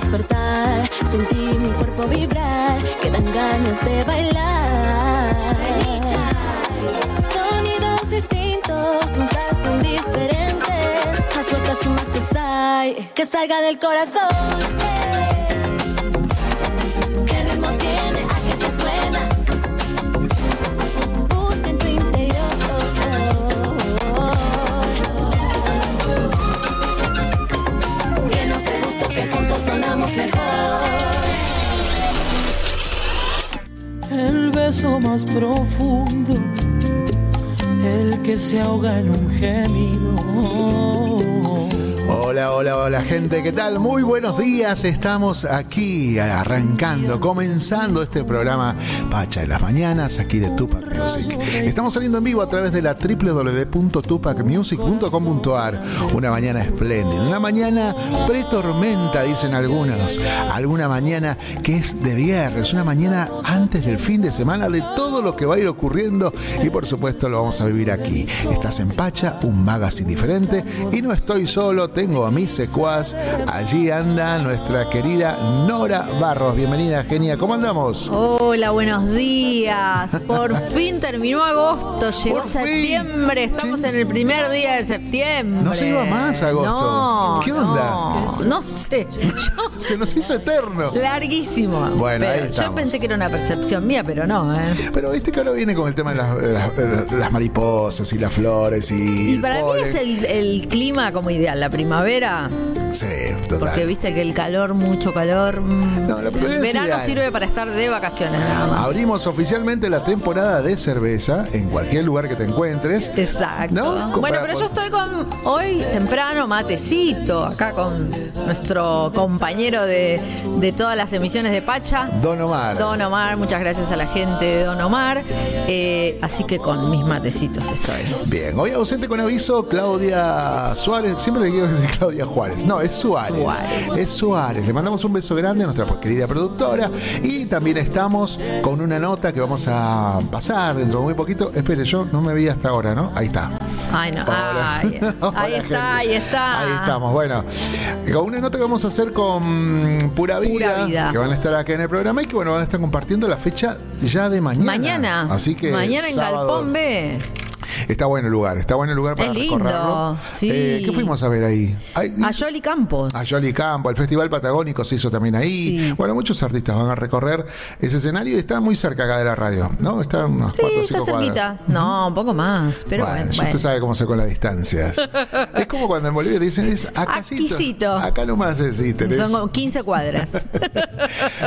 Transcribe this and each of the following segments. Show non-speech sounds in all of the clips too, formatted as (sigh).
despertar, sentí mi cuerpo vibrar, que dan ganas de bailar. Sonidos distintos nos hacen diferentes. Haz vueltas su sai, que salga del corazón. ¿Qué más profundo, el que se ahoga en un gemido. Hola, hola, hola gente, ¿qué tal? Muy buenos días, estamos aquí arrancando, comenzando este programa Pacha de las Mañanas, aquí de Tupac Music. Estamos saliendo en vivo a través de la www.tupacmusic.com.ar. Una mañana espléndida, una mañana pretormenta, dicen algunos. Alguna mañana que es de viernes, una mañana antes del fin de semana de todo lo que va a ir ocurriendo y por supuesto lo vamos a vivir aquí. Estás en Pacha, un magazine diferente y no estoy solo, tengo a mis secuaz. Allí anda nuestra querida Nora Barros. Bienvenida, genia. ¿Cómo andamos? Hola, buenos días. Por fin (laughs) terminó agosto, llegó septiembre. Estamos Sí. en el primer día de septiembre. No se iba más agosto. No, ¿Qué onda? No, no sé. Yo- (laughs) Se nos hizo eterno. larguísimo. Bueno, ahí Yo estamos. pensé que era una percepción mía, pero no. ¿eh? Pero viste que ahora viene con el tema de las, mariposas y las flores y. Y para mí es el, el clima como ideal, la primavera, Sí, total. porque viste que el calor, mucho calor. mm, No, la primavera el verano sirve para estar de vacaciones nada más. Abrimos oficialmente la temporada de cerveza en cualquier lugar que te encuentres. Exacto. ¿No? Bueno, pero yo estoy con hoy temprano matecito, acá con nuestro compañero de, de todas las emisiones de Pacha. Don Omar. Don Omar, muchas gracias a la gente de Don Omar. Eh, así que con mis matecitos estoy. Bien, hoy ausente con aviso Claudia Suárez, siempre le quiero decir Claudia Juárez, no, es Suárez. Suárez. Es Suárez, le mandamos un beso grande a nuestra querida productora y también estamos con una nota que vamos a pasar dentro de muy poquito. Espere, yo no me vi hasta ahora, ¿no? Ahí está. Ay, no. Hola. Ay, (laughs) Hola, ahí gente. está, ahí está. Ahí estamos, bueno. Con una nota que vamos a hacer con Pura Vida, Pura Vida. que van a estar acá en el programa y que bueno, van a estar compartiendo la fecha ya de mañana. Mañana. Así que Mañana en sábado. Galpón B. Está bueno el lugar, está bueno el lugar para Es lindo, recorrerlo. sí. Eh, ¿Qué fuimos a ver ahí? Ay, A Yoli Campos. a Jolly Campo, el Festival Patagónico se hizo también ahí. Sí. Bueno, muchos artistas van a recorrer ese escenario y está muy cerca acá de la radio, ¿no? Está unos Sí, cuatro o está cinco cuadras. cerquita. No, un poco más. Pero bueno, bueno. ya bueno. usted sabe cómo se con las distancias. (laughs) es como cuando en Bolivia te dicen es acasito. Acá nomás tenés. Son como 15 cuadras. (laughs)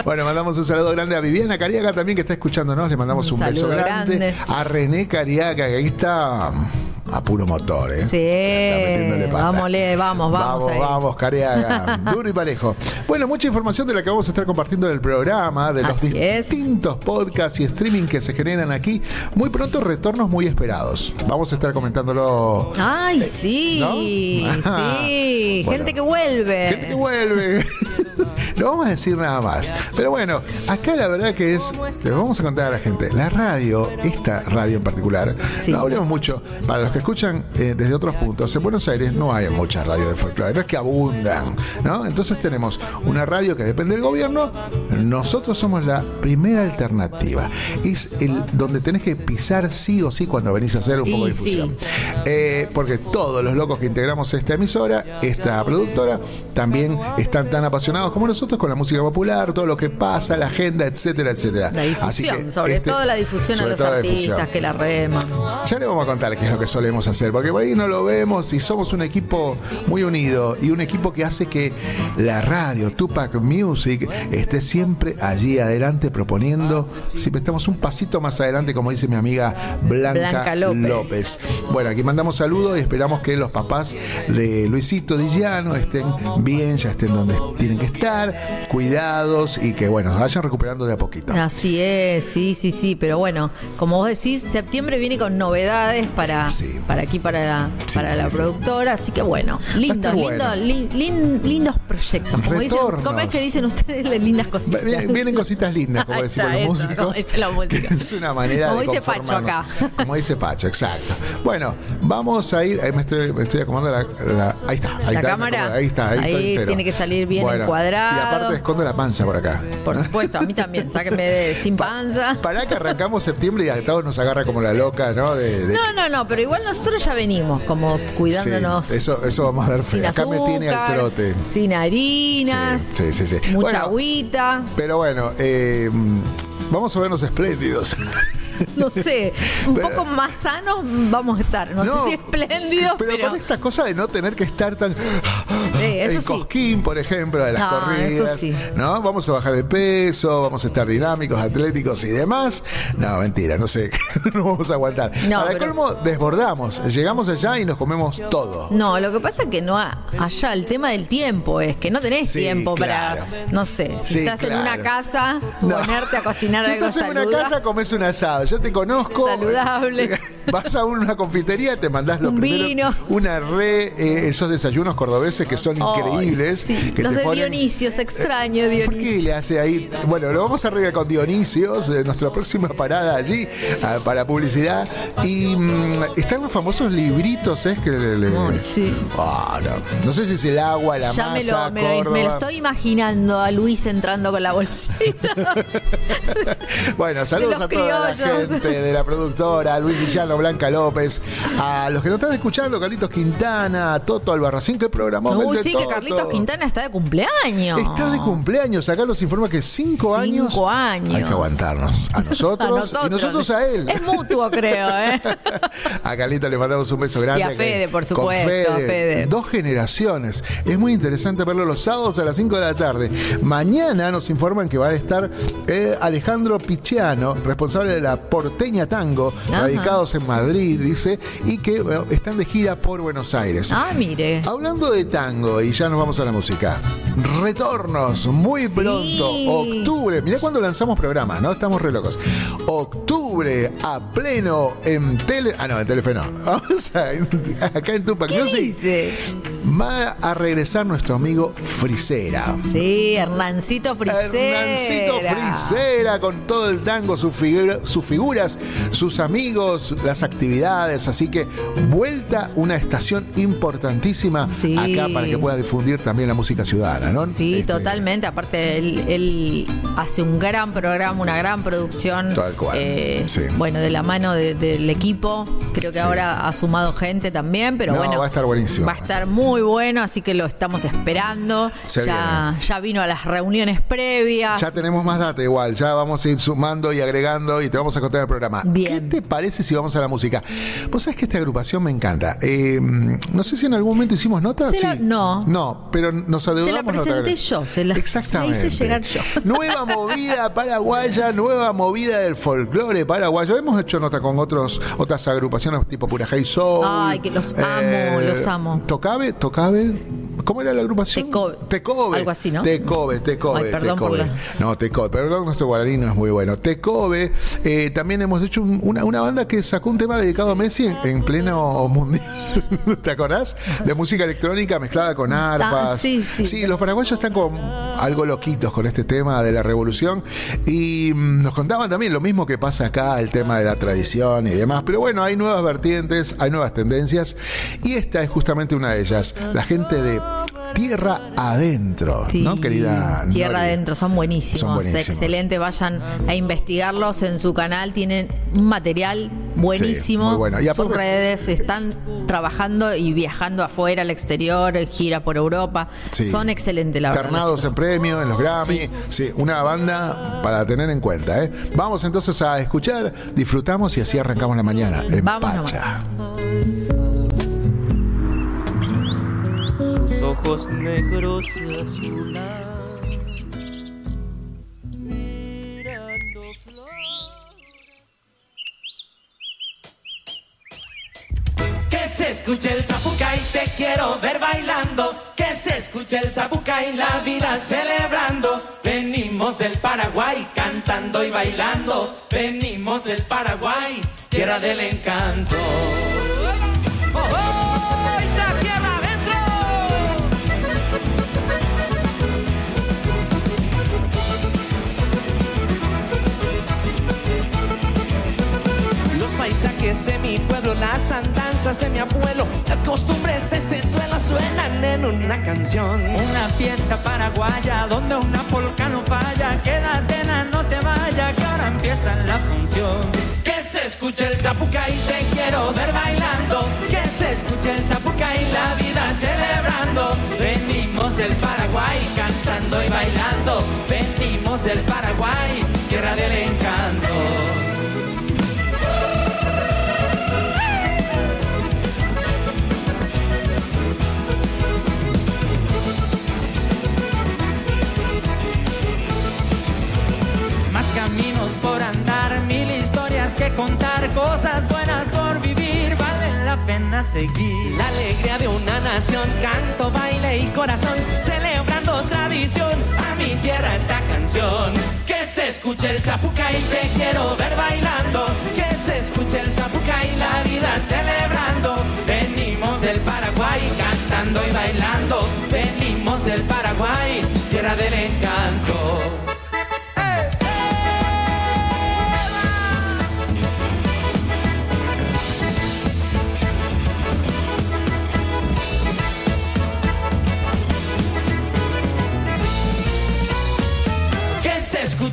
Bueno, mandamos un saludo grande a Viviana Cariaga también que está escuchándonos. Le mandamos un, Un beso grande. A René Cariaga, que ahí está mm, a puro motor, ¿eh? Sí, Está metiéndole pata. vámosle, vamos, vamos Vamos, vamos, Cariaga. (laughs) Duro y parejo. Bueno, mucha información de la que vamos a estar compartiendo en el programa, de los Así es. distintos podcasts y streaming que se generan aquí. Muy pronto, retornos muy esperados. Vamos a estar comentándolo. Ay, sí, ¿No? sí. (laughs) Bueno. Gente que vuelve. Gente que vuelve. (laughs) no vamos a decir nada más. Pero bueno, acá la verdad que es. Le vamos a contar a la gente. La radio, esta radio en particular, Sí. no hablemos mucho. Para los que escuchan eh, desde otros puntos, en Buenos Aires no hay muchas radios de folclore, no es que abundan, ¿no? Entonces tenemos una radio que depende del gobierno. Nosotros somos la primera alternativa. Es el donde tenés que pisar sí o sí cuando venís a hacer un poco de sí. difusión. Eh, porque todos los locos que integramos esta emisora, esta productora, también están tan apasionados como nosotros con la música popular, todo lo que pasa, la agenda, etcétera, etcétera. La Así difusión, que sobre este- todo la difusión a los artistas que la reman. Ya le vamos a contar qué es lo que solemos hacer, porque por ahí no lo vemos y somos un equipo muy unido y un equipo que hace que la radio Tupac Music esté siempre allí adelante proponiendo, siempre estamos un pasito más adelante, como dice mi amiga Blanca, Blanca López. López. Bueno, aquí mandamos saludos y esperamos que los papás de Luisito Dillano estén bien, ya estén donde tienen que estar, cuidados y que bueno, vayan recuperando de a poquito. Así es, sí, sí, sí. Pero bueno, como vos decís, septiembre viene con novedades para, Sí. Para aquí, para la, Sí, para sí, la sí. productora. Así que bueno, lindo, estar lindo, bueno. lin- lin- lindos proyectos. Como, dicen. ¿Cómo es que dicen ustedes lindas cositas? Vienen, cositas lindas, como decimos los músicos. como dice la música. (laughs) es una manera Como de dice Pacho acá. Como dice Pacho, exacto. Bueno, vamos a ir. Ahí me estoy, me estoy acomodando la, la- Ahí está, ahí La está. cámara. Ahí está, ahí, estoy Ahí entero. tiene que salir bien Bueno, encuadrado. Y aparte escondo la panza por acá. Por supuesto, a mí también. Sáquenme de sin panza. Para que arrancamos septiembre y a todos nos agarra como la loca, ¿no? De, de- No, no, no, pero igual nosotros ya venimos como cuidándonos. Sí, eso, eso vamos a ver sin feo. Acá me tiene al trote. Sin harinas. Sí, sí, sí. sí. Mucha Bueno, agüita. Pero bueno, eh, vamos a vernos espléndidos. (laughs) (laughs) No sé, un Pero- poco más sanos vamos a estar. No, No, sé si espléndidos, Pero, pero. con esta cosa de no tener que estar tan eso en sí. cosquín, por ejemplo, de las No, corridas, eso sí. ¿no? Vamos a bajar de peso, vamos a estar dinámicos, atléticos y demás. No, mentira, no sé, (laughs) no vamos a aguantar. No, Para pero- colmo, desbordamos, llegamos allá y nos comemos todo. No, lo que pasa es que no ha- allá el tema del tiempo es que no tenés Sí, tiempo claro. para, no sé, si estás en una casa, No. ponerte a cocinar (laughs) si algo estás en una casa, comes un asado. Yo te conozco. Saludable. (laughs) Vas a una confitería, te mandás lo Un primero. vino. Una re, eh, esos desayunos cordobeses que son Ay, increíbles. sí. que Los te de ponen- Dionisio, se extraño ¿Por Dionisio. qué le hace ahí? Bueno, lo vamos a arreglar con Dionisios, eh, nuestra próxima parada allí ah, para publicidad. Y mm, están los famosos libritos, ¿es? Que le, le- Ay, sí. Ah, no. No sé si es el agua, la Ya me masa, lo, me, lo, me lo Córdoba. estoy imaginando a Luis entrando con la bolsita. (laughs) Bueno, saludos los a toda la criollos. gente de la productora, Luis Villano, Blanca López, a los que nos están escuchando, Carlitos Quintana, a Toto Albarracín, que programó Uy, sí, que. Carlitos Quintana está de cumpleaños. Está de cumpleaños, acá nos informa que cinco, años. Cinco años. Hay que aguantarnos. A (laughs) nosotros, y nosotros a él. Es mutuo, creo, ¿eh? (laughs) A Carlita le mandamos un beso grande. Y a Fede, por con supuesto, a Fede. Dos generaciones. Es muy interesante verlo los sábados a las 5 de la tarde. Mañana nos informan que va a estar eh, Alejandro Pichiano, responsable de la Porteña Tango, Ajá. radicados en Madrid, dice, y que bueno, están de gira por Buenos Aires. Ah, mire. Hablando de tango, y ya nos vamos a la música. Retornos, muy Sí. pronto, octubre. Mirá cuando lanzamos programa, ¿no? Estamos re locos. Octubre a pleno en tele. Ah, no, en Telefe no. (laughs) Vamos a, acá en Tupac ¿Qué Music. dice? Va a regresar nuestro amigo Frisera. Sí, Hernancito Frisera. Hernancito Frisera con todo el tango, sus figuras, sus amigos, las actividades. Así que vuelta una estación importantísima Sí. acá para que pueda difundir también la música ciudadana, ¿no? Sí, Este, totalmente. Aparte, él, él hace un gran programa, una gran producción. Tal cual, eh, sí. Bueno, de la mano de- del equipo. Creo que Sí. ahora ha sumado gente también, pero No, bueno. va a estar buenísimo. Va a estar muy bueno, así que lo estamos esperando. Se ya, ya vino a las reuniones previas. Ya tenemos más data igual, ya vamos a ir sumando y agregando y te vamos a contar el programa. Bien. ¿Qué te parece si vamos a la música? Vos sabés que esta agrupación me encanta. Eh, no sé si en algún momento hicimos nota. La- Sí. no. No, pero nos adeudamos. Se la presenté nota. yo, se la- Exactamente. la hice llegar yo. (laughs) Nueva movida paraguaya, nueva movida del folclore paraguayo. Hemos hecho nota con otros otras agrupaciones tipo Pura High Soul. Ay, que los amo, los amo. Tocabe, Tocabe. ¿Cómo era la agrupación? Tecobe. Tecobe. Algo así, ¿no? Tecobe, Tecobe, Ay, perdón por Tecobe. la- No, Tecobe, perdón, nuestro guaraní no es muy bueno. Tecobe, eh, también hemos hecho un- una, una banda que sacó un tema dedicado a Messi en, en pleno mundial. (laughs) ¿Te acordás? De música electrónica mezclada con arpas. Ah, sí, sí. los paraguayos están como algo loquitos con este tema de la revolución. Y mm, nos contaban también lo mismo que pasa acá, el tema de la tradición y demás. Pero bueno, hay nuevas vertientes, hay nuevas tendencias. Y esta es justamente una de ellas. La gente de Tierra Adentro, Sí, ¿no, querida? Tierra Nori? Adentro, son buenísimos, Son buenísimos. excelente, vayan a investigarlos en su canal, tienen un material buenísimo, Sí, muy bueno. Y aparte- sus redes están trabajando y viajando afuera, al exterior, gira por Europa, Sí. son excelentes la verdad. Ternados en premio, en los Grammy. Sí. Sí. una banda para tener en cuenta. ¿eh? Vamos entonces a escuchar, disfrutamos y así arrancamos la mañana. En Vamos Pacha. Ojos negros y azulados, se escuche el zapucay, te quiero ver bailando. Que se escuche el zapucay, la vida celebrando. Venimos del Paraguay cantando y bailando. Venimos del Paraguay, tierra del encanto. ¡Oh, oh! Paisajes de mi pueblo, las andanzas de mi abuelo, las costumbres de este suelo suenan en un una canción. Una fiesta paraguaya donde una polca no falla. Quédate, na, no te vayas, que ahora empieza la función. Que se escuche el zapucay, te quiero ver bailando. Que se escuche el zapucay, la vida celebrando. Venimos del Paraguay cantando y bailando. Venimos del Paraguay, tierra del encanto. Seguir. La alegría de una nación, canto, baile y corazón, celebrando tradición, a mi tierra esta canción. Que se escuche el zapucay, te quiero ver bailando. Que se escuche el zapucay, la vida celebrando. Venimos del Paraguay, cantando y bailando. Venimos del Paraguay, tierra del encanto.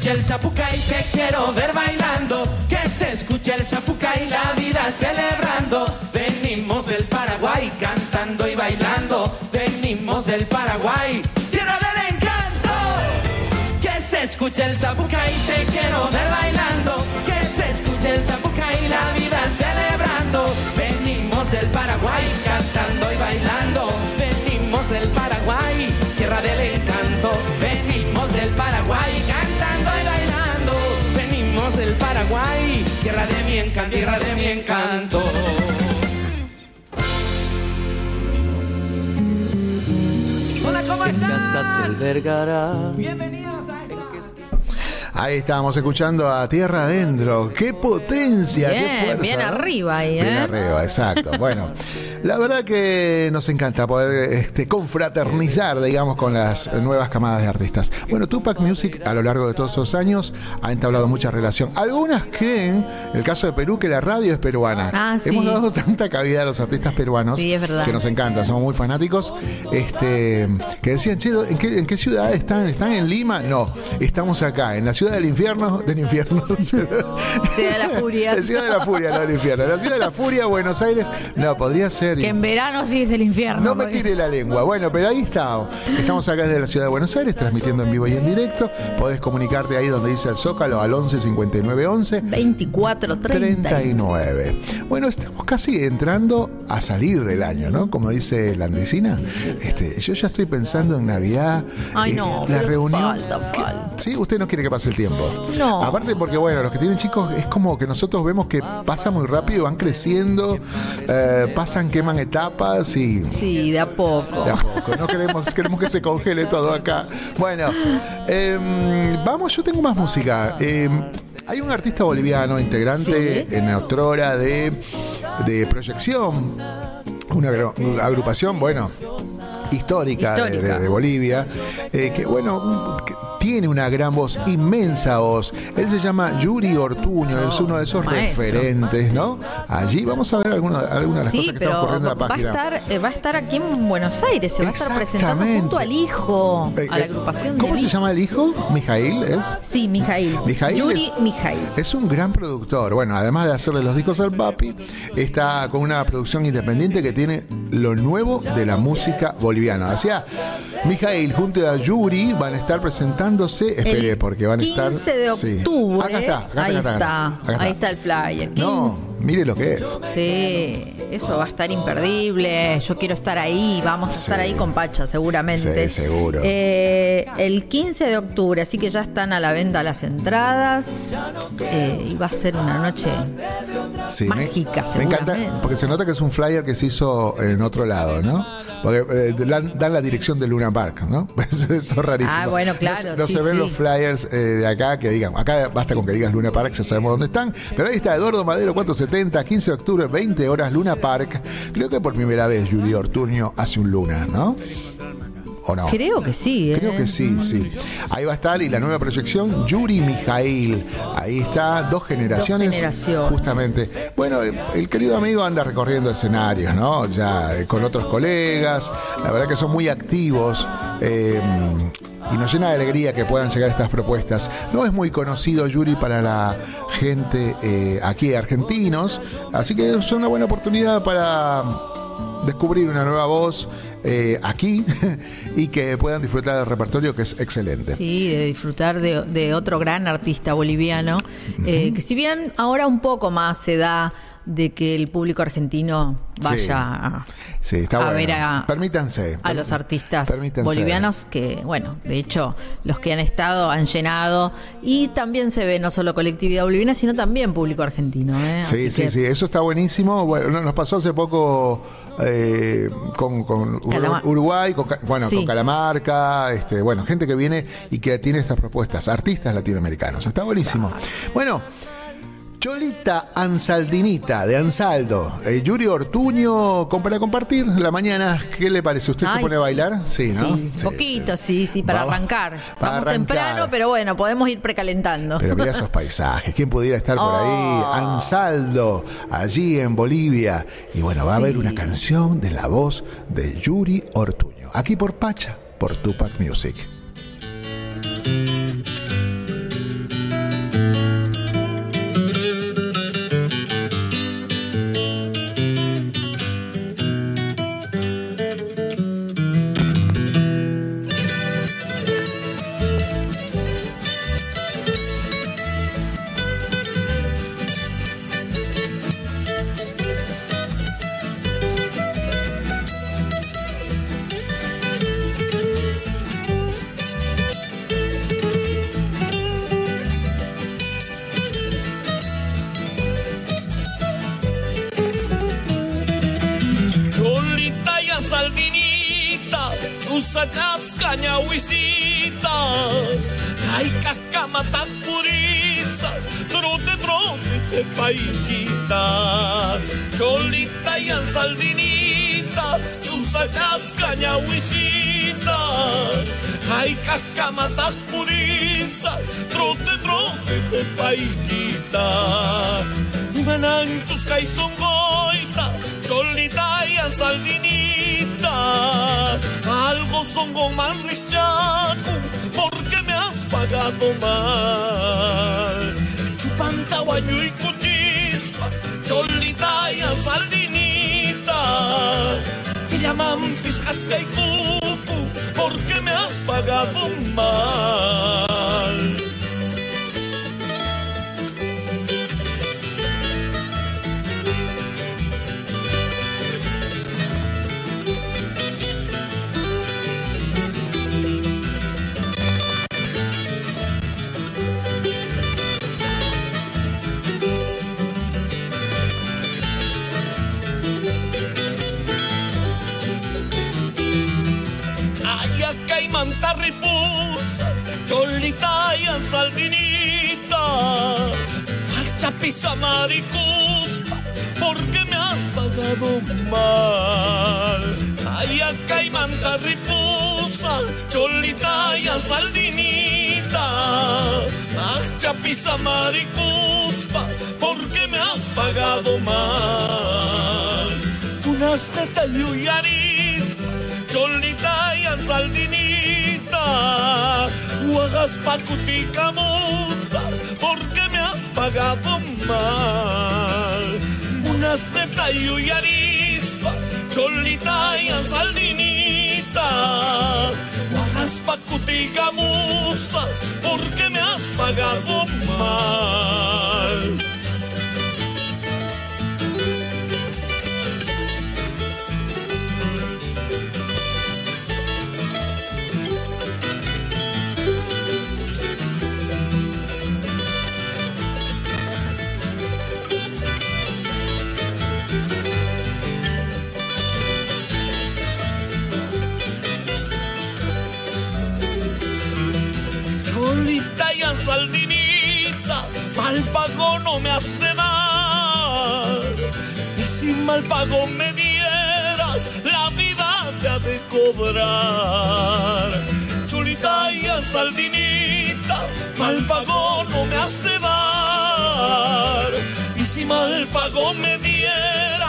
Escuche el zapucay, te quiero ver bailando. Que se escuche el zapucay, la vida celebrando. Venimos del Paraguay cantando y bailando. Venimos del Paraguay, tierra del encanto. Que se escuche el zapucay, te quiero ver bailando. Que se escuche el zapucay, la vida celebrando. Venimos del Paraguay cantando y bailando. Venimos del Paraguay, tierra del encanto. Venimos del Paraguay cantando mi encanto, tierra de mi encanto. Hola, ¿cómo están? Bienvenidos a esta... Ahí estábamos escuchando a Tierra Adentro. ¡Qué potencia! ¡Qué Bien, fuerza! bien ¿no? arriba ahí, Bien ¿eh? arriba, exacto. Bueno, (laughs) la verdad que nos encanta poder este, confraternizar, digamos, con las nuevas camadas de artistas. Bueno, Tupac Music a lo largo de todos esos años ha entablado mucha relación. Algunas creen, en el caso de Perú, que la radio es peruana. Ah, sí. Hemos dado tanta cabida a los artistas peruanos Sí, es verdad. que nos encanta, somos muy fanáticos. Este, que decían, che, ¿en qué, ¿en qué ciudad están? ¿Están en Lima? No, estamos acá, en la ciudad del infierno, del infierno. (laughs) Ciudad de la Furia. La ciudad de la furia, no del infierno. La ciudad de la furia, Buenos Aires. No, podría ser. Que en verano sí es el infierno. No me porque- tire la lengua. Bueno, pero ahí está. Estamos acá desde la ciudad de Buenos Aires, transmitiendo en vivo y en directo. Podés comunicarte ahí donde dice el Zócalo al 11 59 11 24, 30. 39. Bueno, estamos casi entrando a salir del año, ¿no? Como dice la Andresina. Este, yo ya estoy pensando en Navidad. Ay, eh, no, la pero reunión. falta. Sí, usted no quiere que pase el tiempo. No. Aparte porque, bueno, los que tienen chicos es como que nosotros vemos que pasa muy rápido, van creciendo, eh, pasan, queman etapas y... Sí, de a poco. De a poco, no queremos, queremos que se congele todo acá. Bueno, em, vamos, yo tengo más música. Em, hay un artista boliviano, integrante Sí. en Autora de, de proyección, una agru- agrupación, bueno, histórica, de- Histórica. De, de Bolivia, eh, que bueno, que tiene una gran voz, inmensa voz. Él se llama Yuri Ortuño, es uno de esos Maestro. referentes, ¿no? Allí vamos a ver alguna- algunas de las Sí, cosas que están pero ocurriendo en la va a, página. estar, eh, va a estar aquí en Buenos Aires, se va a estar presentando junto al hijo, Eh, a la eh, agrupación ¿Cómo de se llama el hijo? Mijail, ¿es? Sí, Mijail. Mijail Yuri es- Mijail. Es un gran productor. Bueno, además de hacerle los discos al papi, está con una producción independiente que tiene lo nuevo de la música boliviana. O sea, Mijail junto a Yuri van a estar Espere, El porque van a estar. 15 de Sí. octubre. Acá está, acá ahí, acá está, acá ahí está el flyer. 15. No, mire lo que es. Sí, eso va a estar imperdible. Yo quiero estar ahí. Vamos a Sí. estar ahí con Pacha, seguramente. Sí, seguro. Eh, el 15 de octubre, así que ya están a la venta las entradas. Eh, y va a ser una noche. Sí, Mágica, me, me encanta porque se nota que es un flyer que se hizo en otro lado, ¿no? Porque eh, dan, dan la dirección de Luna Park, ¿no? (laughs) Eso es rarísimo. Ah, bueno, No claro, No, sí, se ven sí. los flyers eh, de acá que digan, acá basta con que digas Luna Park, ya sabemos dónde están. Pero ahí está Eduardo Madero 470, 15 de octubre, 20 horas, Luna Park. Creo que por primera vez Yuri Ortuño hace un Luna, ¿no? ¿O no? Creo que sí. ¿eh? Creo que sí, sí. Ahí va a estar y la nueva proyección, Yuri Mijail. Ahí está, dos generaciones. Dos generaciones. Justamente. Bueno, el querido amigo anda recorriendo escenarios, ¿no? Ya eh, con otros colegas. La verdad que son muy activos. eh, y nos llena de alegría que puedan llegar estas propuestas. No es muy conocido Yuri para la gente eh, aquí argentinos, así que es una buena oportunidad para descubrir una nueva voz eh, aquí (laughs) y que puedan disfrutar del repertorio que es excelente. Sí, de disfrutar de, de otro gran artista boliviano, eh, que si bien ahora un poco más se da de que el público argentino vaya Sí. a, Sí, está a bueno. ver a, Permítanse. a los artistas Permítanse. bolivianos que, bueno, de hecho, los que han estado han llenado y también se ve no solo colectividad boliviana, sino también público argentino. ¿eh? Sí, Así sí, que- sí, eso está buenísimo. Bueno, no- nos pasó hace poco eh, con, con Calamar- Uruguay, con, bueno, Sí. con Calamarca, este, bueno, gente que viene y que tiene estas propuestas, artistas latinoamericanos. Está buenísimo. Bueno. Cholita Ansaldinita de Ansaldo, eh, Yuri Ortuño, con- para compartir la mañana, ¿qué le parece? ¿Usted se Ay, pone a sí. bailar? Sí, ¿no? Sí, poquito, sí, sí, para Vamos- arrancar. para Estamos arrancar. temprano, pero bueno, podemos ir precalentando. Pero mira (laughs) esos paisajes, ¿quién pudiera estar por ahí? Oh. Ansaldo, allí en Bolivia. Y bueno, va a haber una canción de la voz de Yuri Ortuño, aquí por Pacha, por Tupac Music. Cacamata purisa, trote trote paiquita. Cholita y saldinita, chusa chascaña huisita, ay cacamata purisa, trote trote de paiquita. Mananchus goita, cholita y saldinita. Algo son gomanris has pagado mal. Chupanta guaño y cuchispa, cholita y saldinita. Me llaman piscasca y cucu, porque me has pagado mal. Ay, chapiza maricuspa, porque me has pagado mal. Ay, acá y manta ripusa, cholita y saldinita. Ay, chapiza maricuspa, porque me has pagado mal. De tallo y arispa, cholita y saldinita. Huagas pacutica musa, porque me pagado mal. Unas de tallo y arispa, cholita y saldinita. Huagas pacutica musa, porque me has pagado mal. Saldinita, mal pago no me has de dar. Y si mal pago me dieras, la vida te ha de cobrar. Chulita y al saldinita, mal pago no me has de dar. Y si mal pago me dieras,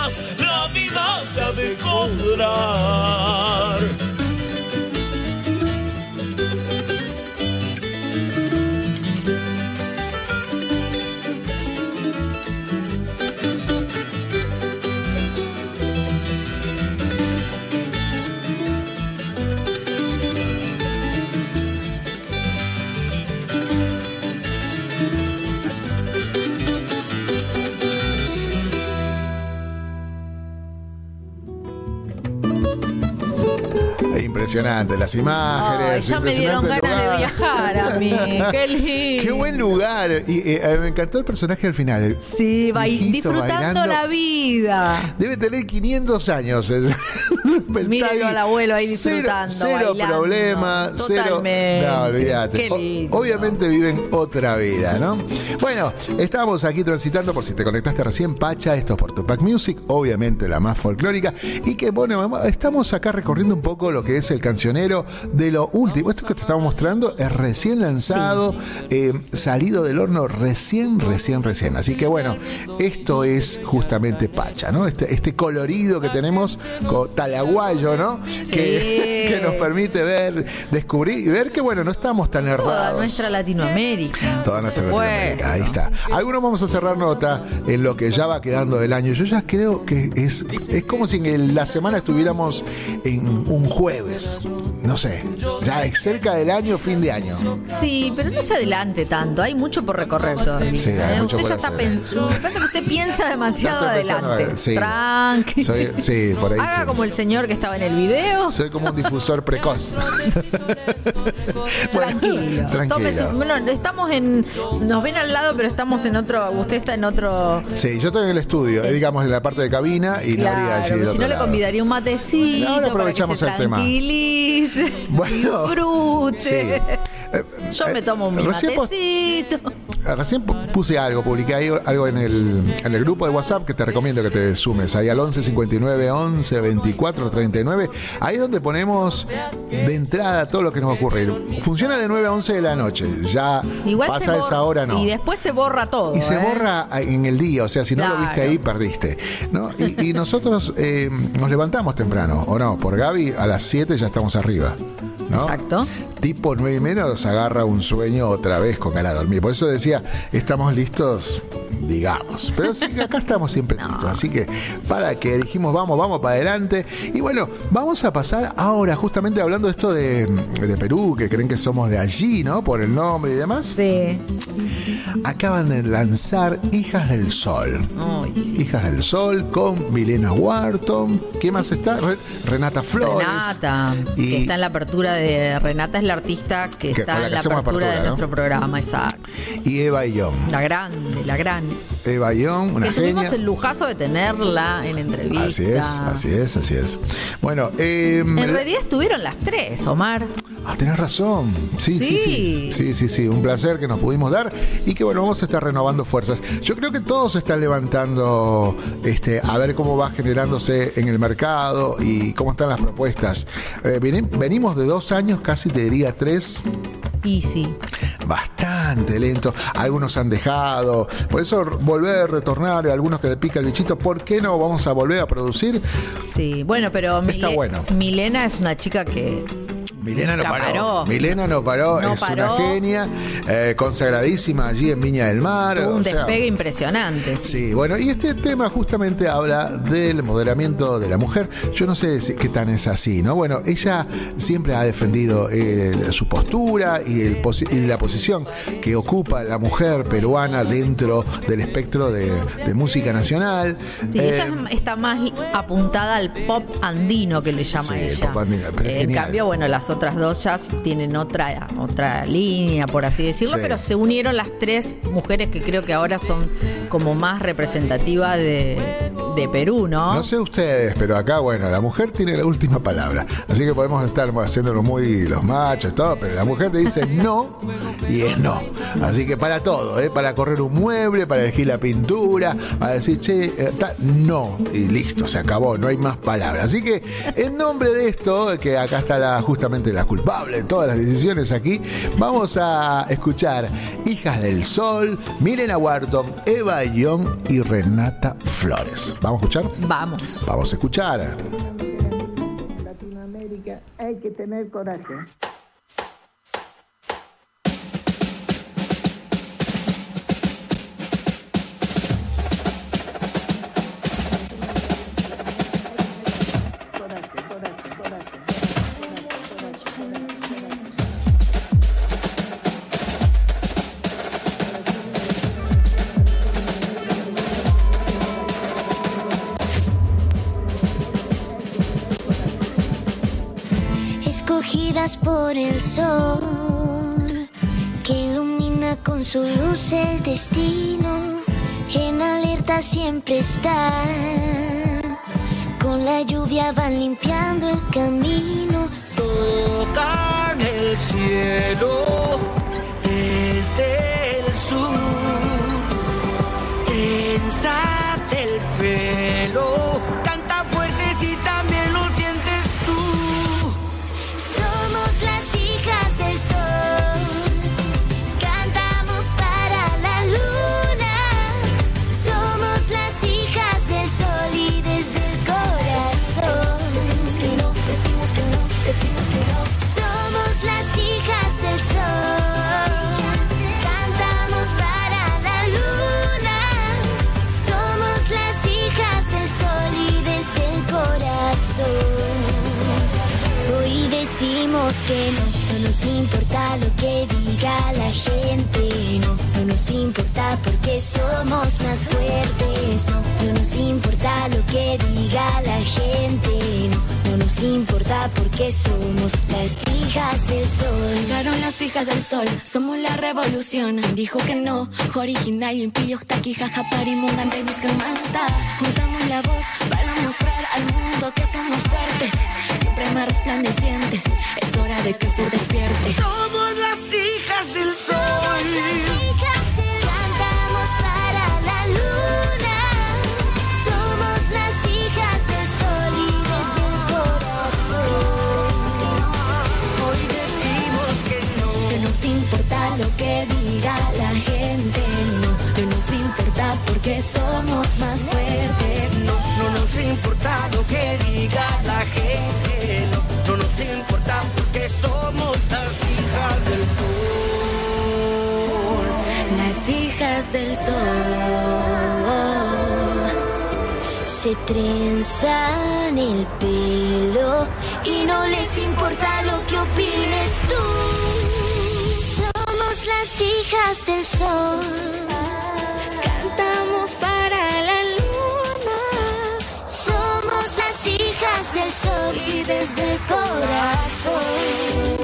Impresionante las imágenes. Ay, ya me dieron ganas de viajar a mí. Qué (laughs) lindo. Qué buen lugar. Y eh, me encantó el personaje al final. Sí, ba- Viejito disfrutando bailando. la vida. Debe tener 500 años. (laughs) Mírenlo al abuelo ahí Cero- disfrutando, Cero, bailando. problema. Cero. No, olvídate. Obviamente viven otra vida, ¿no? Bueno, estamos aquí transitando, por si te conectaste recién, Pacha, esto es por Tupac Music, obviamente la más folclórica. Y que, bueno, estamos acá recorriendo un poco lo que es el cancionero de lo último. Esto que te estamos mostrando es recién lanzado, eh, salido del horno recién, recién, recién. Así que bueno, esto es justamente Pacha, ¿no? Este, este colorido que tenemos con talaguayo, ¿no? Que, que nos permite ver, descubrir y ver que bueno, no estamos tan Toda errados. nuestra Latinoamérica. Toda nuestra Latinoamérica, ahí está. Algunos vamos a cerrar nota en lo que ya va quedando del año. Yo ya creo que es, es como si en la semana estuviéramos en un jueves. No sé, ya es cerca del año, fin de año. Sí, pero no se adelante tanto. Hay mucho por recorrer todavía. Sí, hay ¿eh? mucho usted por ya está pensando. Pasa que usted piensa demasiado adelante. sí. Tranqui. Soy- sí, por ahí Haga sí. como el señor que estaba en el video. Soy como un difusor precoz. (laughs) Tranquilo. tranquilo. Tómese- bueno, estamos en. Nos ven al lado, pero estamos en otro. Usted está en otro. Sí, yo estoy en el estudio, eh, digamos en la parte de cabina y Claro, Nori allí del si no le lado. convidaría un matecito. Ahora aprovechamos para que se el tema. Bueno, disfrute. sí. Eh, Yo me tomo mi recién matecito. Eh, Recién pu- puse algo, publiqué ahí algo en el, en el grupo de WhatsApp que te recomiendo que te sumes ahí al 11 59 11 24 39. Ahí es donde ponemos de entrada todo lo que nos va a ocurrir. Funciona de 9 a 11 de la noche. Ya Igual pasa borra- esa hora, no. Y después se borra todo. Y se ¿eh? borra en el día, o sea, si no lo viste ahí, perdiste. ¿no? Y, y nosotros eh, nos levantamos temprano, ¿o no? Por Gaby, a las 7 ya estamos arriba. ¿No? Exacto. Tipo 9 y menos agarra un sueño otra vez con ganas de dormir. Por eso decía, estamos listos, digamos. Pero sí, acá estamos siempre (laughs) listos. Así que, para que dijimos, vamos, vamos para adelante. Y bueno, vamos a pasar ahora, justamente hablando de esto de, de Perú, que creen que somos de allí, ¿no? Por el nombre y demás Sí. Acaban de lanzar Hijas del Sol. Sí. Hijas del Sol con Milena Wharton. ¿Qué más está? Re- Renata Flores. Renata, Y que está en la apertura de. Renata es la artista que, Que- está la en la apertura, apertura, de ¿no? nuestro programa, exacto. y Eva Young. La grande, la gran. Eva Young, una que tuvimos genia. el lujazo de tenerla en entrevista. Así es, así es, así es. Bueno, eh, En realidad estuvieron las tres, Omar. Ah, tenés razón. Sí, sí, sí, Sí. sí. Sí, sí, Un placer que nos pudimos dar y que bueno, vamos a estar renovando fuerzas. Yo creo que todos se están levantando este, a ver cómo va generándose en el mercado y cómo están las propuestas. Eh, veni- venimos de dos años, casi te diría tres, Y sí. bastante lento. Algunos han dejado. Por eso volver, retornar, algunos que le pica el bichito. ¿Por qué no vamos a volver a producir? Sí, bueno, pero Está bueno. Milena es una chica que Milena no paró. paró. Milena no paró, No es paró. una genia, eh, consagradísima allí en Viña del Mar. tuvo un o sea, despegue impresionante. Sí. Sí, bueno, y este tema justamente habla del moderamiento de la mujer. Yo no sé si- qué tan es así, ¿no? Bueno, ella siempre ha defendido eh, su postura y, el y la posición que ocupa la mujer peruana dentro del espectro de, de música nacional. Sí, Eh, ella está más apuntada al pop andino que le llama Sí, el ella. pop andino, pero en cambio, bueno, las otras dos ya tienen otra, otra línea, por así decirlo, Sí. pero se unieron las tres mujeres que creo que ahora son como más representativas de, de Perú, ¿no? No sé ustedes, pero acá, bueno, la mujer tiene la última palabra. Así que podemos estar haciéndolo muy los machos, todo, pero la mujer te dice (laughs) no y es no. Así que para todo, ¿eh? para correr un mueble, para elegir la pintura, para decir, che, eh, no, y listo, se acabó, no hay más palabras. Así que en nombre de esto, que acá está la, justamente la culpable de todas las decisiones aquí, vamos a escuchar Hijas del Sol, Miren a Wharton, Eva Young y Renata Flores. ¿Vamos a escuchar? Vamos. Vamos a escuchar. Latinoamérica hay que tener coraje. Por el sol, que ilumina con su luz el destino, en alerta siempre están, con la lluvia van limpiando el camino. tocan el cielo desde el sur. Trenzate el pelo, no, no nos importa lo que diga la gente, no, no nos importa porque somos más fuertes, no, no nos importa lo que diga la gente, no, no nos importa porque somos las hijas del sol. Llegaron las hijas del sol, somos la revolución. Dijo que no, original y impillo taki jaja parimungante manta. Juntamos la voz al mundo que somos fuertes, siempre más resplandecientes. Es hora de que se despierte. Somos las hijas del sol. Hijas del- Cantamos para la luna. Somos las hijas del sol y desde el corazón. Hoy decimos que no. No nos importa lo que diga la gente, no, no nos importa porque somos más fuertes. No, no nos importa lo que diga la gente, no, no nos importa porque somos las hijas del sol. Las hijas del sol. Se trenzan el pelo y no les importa lo que opines tú. Somos las hijas del sol. Cantamos para la luna. Hijas del sol y desde el corazón.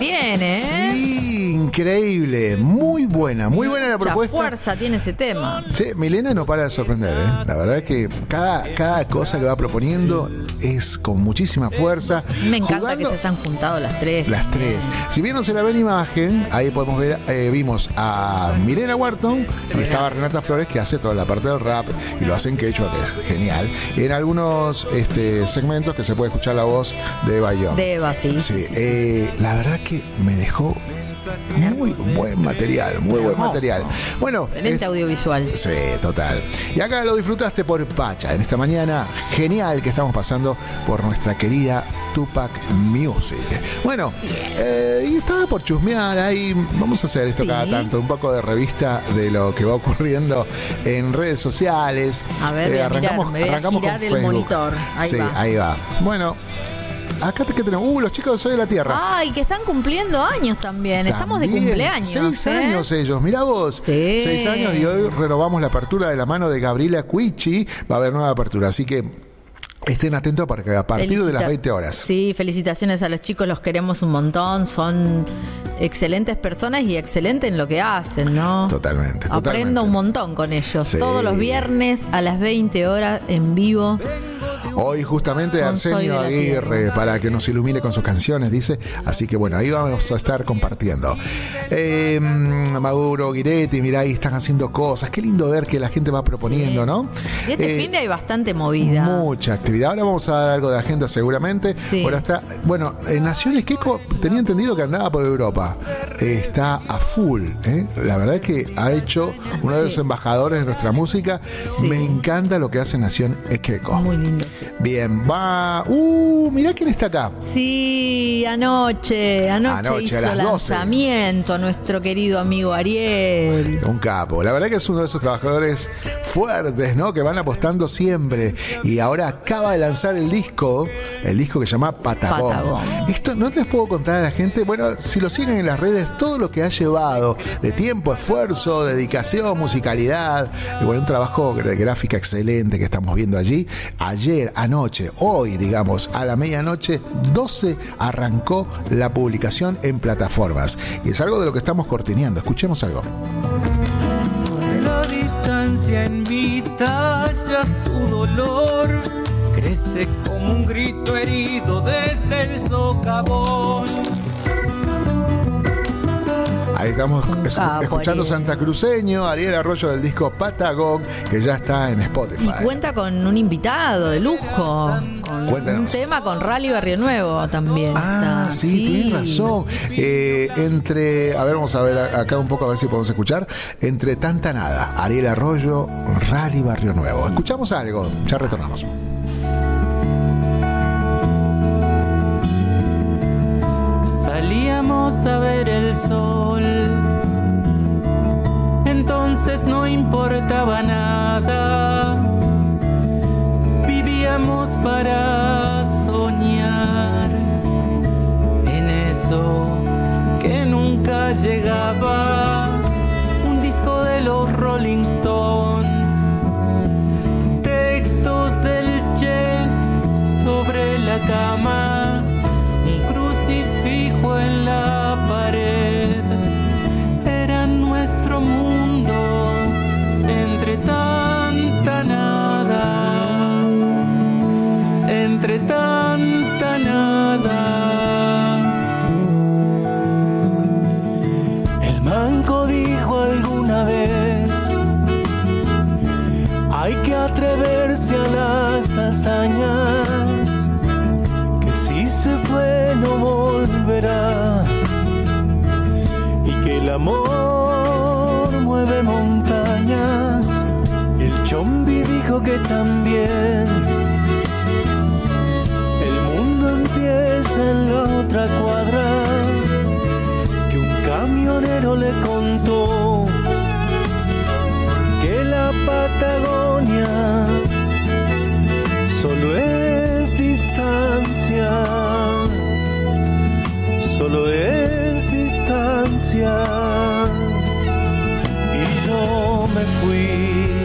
Tiene, ¿eh? Sí, Increíble, buena, muy buena la propuesta. fuerza tiene ese tema. Sí, Milena no para de sorprender, ¿eh? La verdad es que cada, cada cosa que va proponiendo es con muchísima fuerza. Me encanta jugando que se hayan juntado las tres. Las tres. Si bien no se la ve en imagen, ahí podemos ver, eh, vimos a Milena Wharton y estaba Renata Flores que hace toda la parte del rap y lo hace en quechua, que es genial. En algunos este, segmentos que se puede escuchar la voz de Eva Young. De Eva, sí. Sí, eh, la verdad que me dejó muy buen material, muy buen material. Bueno, Excelente es- audiovisual. Sí, total. Y acá lo disfrutaste por Pacha, en esta mañana genial que estamos pasando por nuestra querida Tupac Music. Bueno, eh, y estaba por chusmear ahí, vamos a hacer esto Sí. cada tanto, un poco de revista de lo que va ocurriendo en redes sociales. A ver, voy a mirar, me voy a arrancamos girar con el Facebook. monitor. Ahí sí, va. ahí va. Bueno, acá te, ¿qué tenemos? Uh, los chicos de Soy de la Tierra. Ay, que están cumpliendo años también. Estamos de También, cumpleaños. Seis ¿eh? años ellos, mirá vos. Sí. Seis años y hoy renovamos la apertura de la mano de Gabriela Cuichi. Va a haber nueva apertura, así que estén atentos para que a partir de las Felicita- 20 horas. Sí, felicitaciones a los chicos, los queremos un montón, son excelentes personas y excelentes en lo que hacen, ¿no? Totalmente, Aprendo totalmente. un montón con ellos. Sí. Todos los viernes a las 20 horas en vivo. Hoy justamente Arsenio Aguirre para que nos ilumine con sus canciones, dice. Así que bueno, ahí vamos a estar compartiendo. Eh, Mauro Guiretti, mirá, ahí están haciendo cosas. Qué lindo ver que la gente va proponiendo, Sí. ¿no? Y este Eh, fin de hay bastante movida. Mucha actividad. Ahora vamos a dar algo de agenda seguramente. Sí. Ahora está, bueno, en Naciones tenía entendido que andaba por Europa. Eh, está a full. ¿eh? La verdad es que ha hecho uno de los embajadores de nuestra música. Sí. Me encanta lo que hace Nación Queco. Muy lindo. Bien, va. Uh, mirá quién está acá. Sí, anoche, anoche, Anoche, a hizo las 12. lanzamiento nuestro querido amigo Ariel. Un capo. La verdad que es uno de esos trabajadores fuertes, ¿no? Que van apostando siempre. Y ahora acaba de lanzar el disco, el disco que se llama Patagón. Patagón. Esto no les puedo contar a la gente, bueno, si lo siguen en las redes, todo lo que ha llevado de tiempo, esfuerzo, dedicación, musicalidad. Y bueno, un trabajo de gráfica excelente que estamos viendo allí. Ayer, anoche, hoy, digamos, a la medianoche, 12 arrancó la publicación en plataformas. Y es algo de lo que estamos cortineando. Escuchemos algo. La distancia mí talla su dolor, crece como un grito herido desde el socavón. Ahí estamos Un es- capo, escuchando Ariel. Santa Cruceño, Ariel Arroyo del disco Patagón, que ya está en Y Spotify. cuenta con un invitado de lujo, con un tema con Rally Barrio Nuevo también. Ah, está. sí, tienes razón. Eh, entre, a ver, vamos a ver acá un poco a ver si podemos escuchar. Entre tanta nada, Ariel Arroyo, Rally Barrio Nuevo. Escuchamos algo, ya retornamos. Salíamos a ver el sol, entonces no importaba nada. Vivíamos para soñar en eso que nunca llegaba. Un disco de los Rolling Stones, textos del Che sobre la cama, vuela. También el mundo empieza en la otra cuadra que un camionero le contó que la Patagonia solo es distancia, solo es distancia. Y yo me fui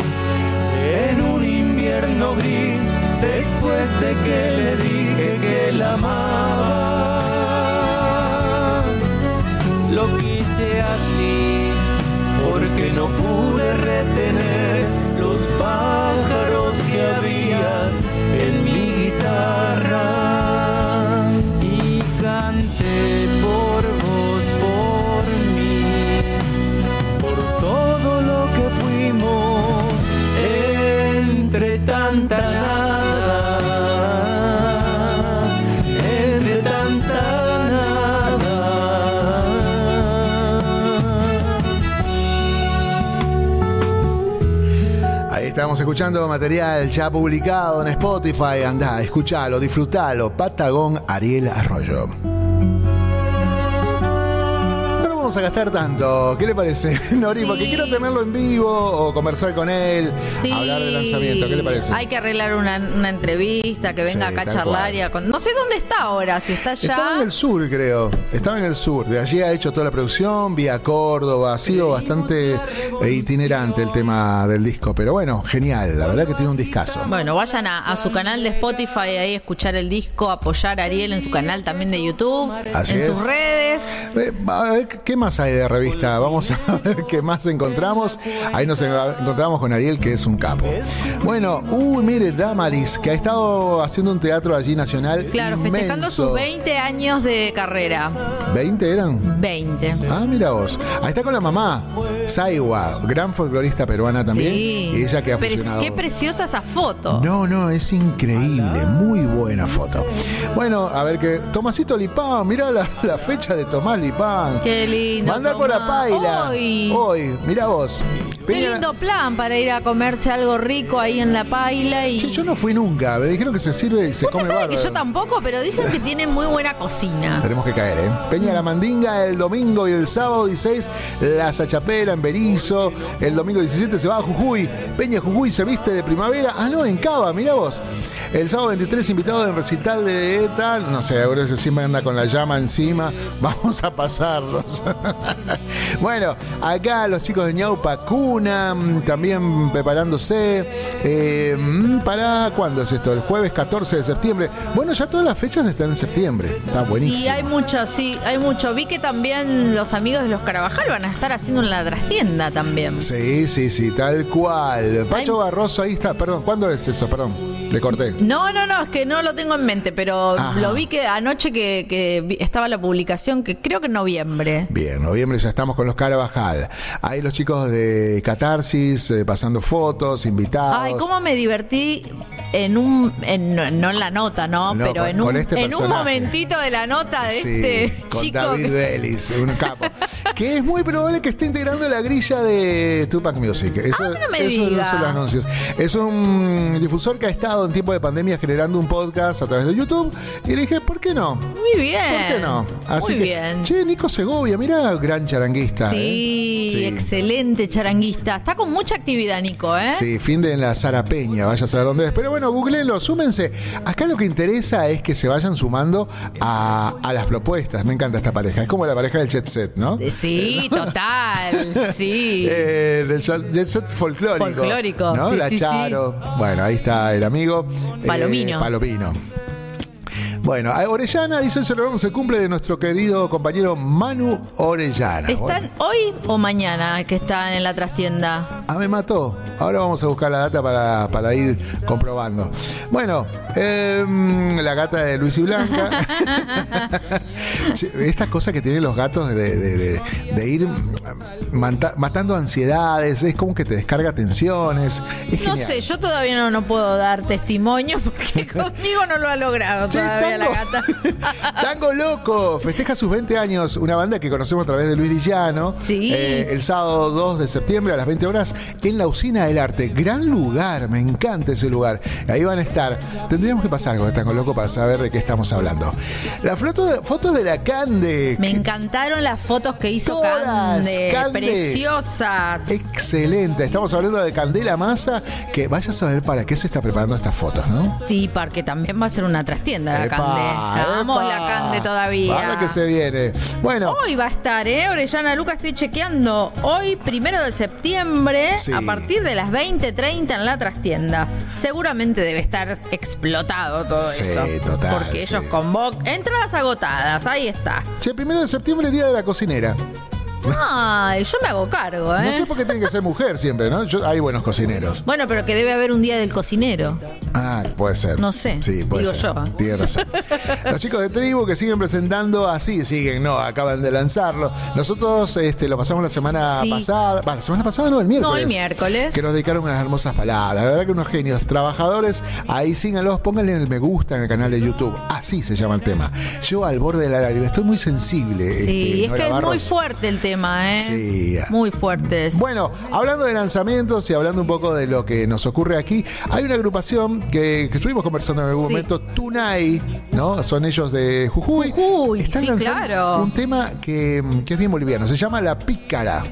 gris después de que le dije que la amaba. Lo quise así, porque no pude retener los pájaros que había en mi estamos escuchando material ya publicado en Spotify. Andá, escuchalo, disfrutalo. Patagón Ariel Arroyo. No vamos a gastar tanto. ¿Qué le parece, (laughs) Nori? Sí. Porque quiero tenerlo en vivo o conversar con él, Sí. hablar del lanzamiento. ¿Qué le parece? Hay que arreglar una, una entrevista, que venga Sí, acá a charlar y a con- No sé dónde está ahora, si está allá. Estaba en el sur, creo. Estaba en el sur. De allí ha hecho toda la producción, vía Córdoba. Ha sido bastante eh, itinerante el tema del disco. Pero bueno, genial. La verdad que tiene un discazo. Bueno, vayan a, a su canal de Spotify ahí a escuchar el disco, apoyar a Ariel en su canal también de YouTube, Así en es. sus redes. Eh, a ver, ¿Qué más hay de revista? Vamos a (laughs) ver qué más encontramos. Ahí nos en- encontramos con Ariel, que es un capo. Bueno, uy, mire, Damaris, que ha estado haciendo un teatro allí nacional. Claro, festejando sus 20 años de carrera. ¿20 eran? 20. Ah, mira vos. Ahí está con la mamá, Saiwa, gran folclorista peruana también. Sí. Y ella que ha Pero fusionado. qué preciosa esa foto. No, no, es increíble, muy buena foto. Bueno, a ver que Tomasito Lipán, mirá la, la fecha de Tomás Lipán. Qué lindo. Manda por la paila. Hoy. Hoy, mirá vos. Qué Peña- lindo plan para ir a comerse algo rico ahí en la paila y. Che, yo no fui nunca, me dijeron que se sirve y se come sabe que yo tampoco, pero dicen que tienen muy buena cocina. Tenemos que caer, ¿eh? Peña la Mandinga el domingo y el sábado 16, la Sachapera en Berizo. El domingo 17 se va a Jujuy. Peña Jujuy se viste de primavera. Ah, no, en Cava, mirá vos. El sábado 23, invitado en recital de ETA. No sé, ahora ese siempre anda con la llama encima. (laughs) Vamos a pasarlos. (laughs) bueno, acá los chicos de Ñaupa Cuna, mm, también preparándose. Eh, mm, ¿Para cuándo es esto? El jueves 14 de septiembre. Bueno, ya todas las fechas están en septiembre. Está buenísimo. Y hay mucho, sí, hay mucho. Vi que también los amigos de los Carabajal van a estar haciendo en la trastienda también. Sí, sí, sí, tal cual. Pacho. Barroso ahí está. Perdón, ¿cuándo es eso? Perdón, le corté. No, no, no, es que no lo tengo en mente, pero Ajá. lo vi que anoche que, estaba la publicación, que creo que en noviembre. Bien, noviembre ya estamos con los Carabajal. Ahí los chicos de Catarsis eh, pasando fotos, invitados. Ay, cómo me divertí en un, en- no, no en la nota, ¿no? No, pero con- en un, este en un momentito de la nota de Sí, este con chico. David Vélez, un capo. (laughs) que es muy probable que esté integrando la grilla de Tupac Music. Eso, Ah, no me eso diga. los anuncios. Es un difusor que ha estado en tiempo de pandemia generando un podcast a través de YouTube. Y le dije, ¿por qué no? Muy bien. ¿Por qué no? Así Muy que, bien. Che, Nico Segovia, mira, gran charanguista. Sí, ¿eh? Sí. excelente charanguista. Está con mucha actividad, Nico, ¿eh? Sí, fin de en la Sara Peña, vaya a saber dónde es. Pero bueno, googleenlo, súmense. Acá lo que interesa es que se vayan sumando a, a las propuestas. Me encanta esta pareja. Es como la pareja del Jet Set, ¿no? Sí, total. (laughs) Sí. Eh, del jet set folclórico. Folclórico, ¿no? sí, la sí, Charo. Bueno, ahí está el amigo. Eh, Palomino. Palomino. Bueno, Orellana dice el celebramos el cumple de nuestro querido compañero Manu Orellana. ¿Están Bueno, hoy o mañana que están en la trastienda? ah, me mató. Ahora vamos a buscar la data para, para ir comprobando. Bueno, em, la gata de Luis y Blanca. (laughs) Estas cosas que tienen los gatos de, de- de- de ir matando ansiedades, es como que te descarga tensiones. Es No genial. sé, yo todavía no, no puedo dar testimonio (laughs) porque (laughs) conmigo no lo ha logrado Che, todavía la tango. gata. (laughs) Tango Loco festeja sus 20 años, una banda que conocemos a través de Luis Dillano. Sí. Eh, el sábado 2 de septiembre a las 20 horas en la Usina del Arte. Gran lugar, me encanta ese lugar. Ahí van a estar. Tendríamos que pasar con Tango Loco para saber de qué estamos hablando. La foto de, fotos de la Cande. Me encantaron las fotos que hizo Todas, Cande, Cande. preciosas. Excelente. Estamos hablando de Candela Massa, que vaya a saber para qué se está preparando estas fotos, ¿no? Sí, porque también va a ser una trastienda la Epa, Epa. la Cande todavía. Para que se viene. Bueno. Hoy va a estar, ¿eh? Orellana Luca, estoy chequeando. Hoy, primero de septiembre, Sí. a partir de las 20.30 en la trastienda. Seguramente debe estar explotado todo Sí, eso. total, Porque ellos sí. convocan. Entradas agotadas, ahí está. Che, primero de septiembre, día de la cocinera. Ay, yo me hago cargo, ¿eh? No sé por qué tiene que ser mujer siempre, ¿no? Yo- hay buenos cocineros. Bueno, pero que debe haber un día del cocinero. Ah, puede ser. No sé, Sí, puede digo ser. yo. Tiene razón. Los chicos de tribu que siguen presentando así, siguen, no, acaban de lanzarlo. Nosotros este, lo pasamos la semana Sí. pasada. Bueno, la semana pasada no, el miércoles. No, el miércoles. Que nos dedicaron unas hermosas palabras. La verdad que unos genios. Trabajadores, ahí síganlos, pónganle el me gusta en el canal de YouTube. Así se llama el tema. Yo al borde de la lágrima, estoy muy sensible. Sí, este, es Nora que es muy Barros. fuerte el tema, ¿eh? Sí. Muy fuerte. es. Bueno, hablando de lanzamientos y hablando un poco de lo que nos ocurre aquí, hay una agrupación que, que estuvimos conversando en algún Sí. momento, Tunay, ¿no? Son ellos de Jujuy. Jujuy, Están sí, lanzando claro. un tema que, que es bien boliviano, se llama La Pícara.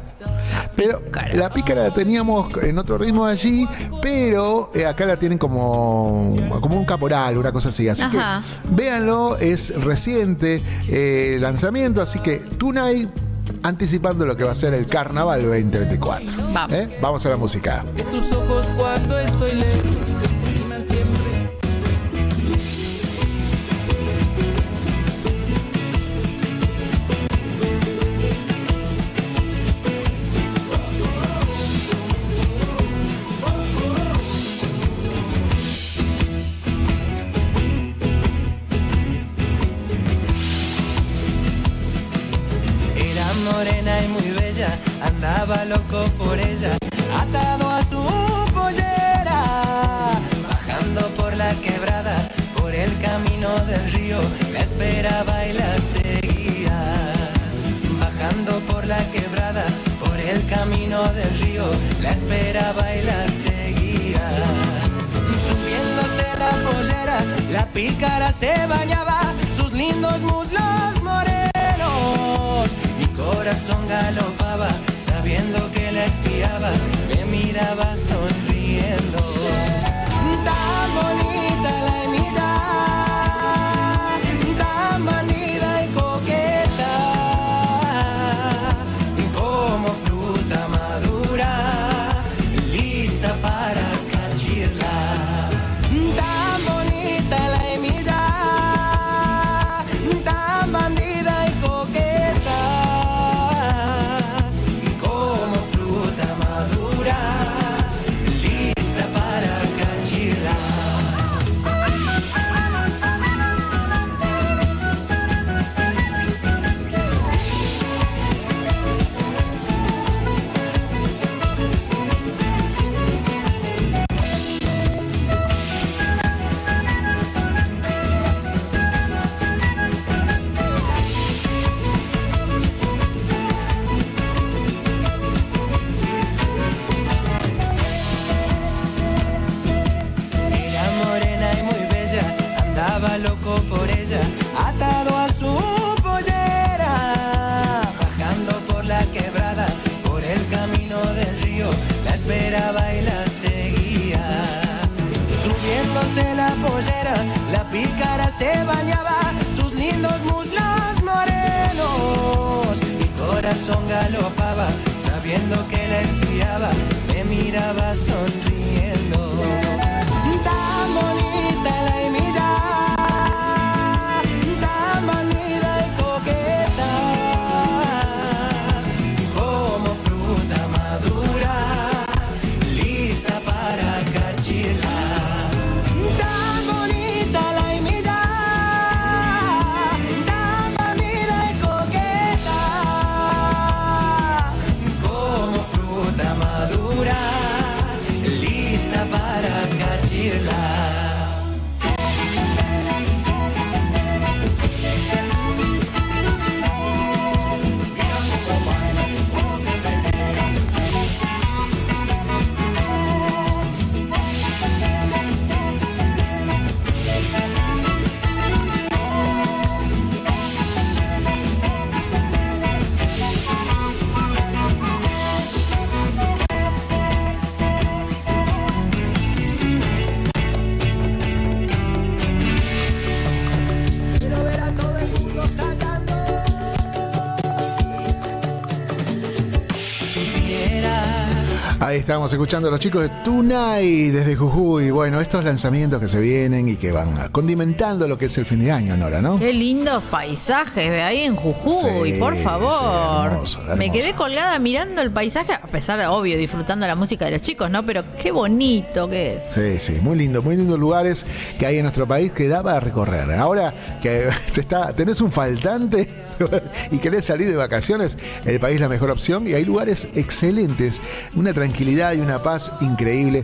Pero Pícara. la pícara la teníamos en otro ritmo allí, pero eh, acá la tienen como, como un caporal, una cosa así. Así Ajá. que véanlo, es reciente eh, lanzamiento, así que Tunay anticipando lo que va a ser el Carnaval 2024. Vamos. ¿Eh? Vamos a la música. De tus ojos cuando estoy lejos Ahí estamos escuchando a los chicos de Tunay desde Jujuy. Bueno, estos lanzamientos que se vienen y que van condimentando lo que es el fin de año, Nora, ¿no? Qué lindos paisajes de ahí en Jujuy, Sí, por favor. sí, hermoso, Me quedé colgada mirando el paisaje, a pesar obvio, disfrutando la música de los chicos, ¿no? Pero qué bonito que es. Sí, sí, muy lindo, muy lindos lugares que hay en nuestro país que da para recorrer. Ahora que (laughs) te está, tenés un faltante (laughs) y querés salir de vacaciones, el país es la mejor opción y hay lugares excelentes, una tranquilidad y una paz increíble.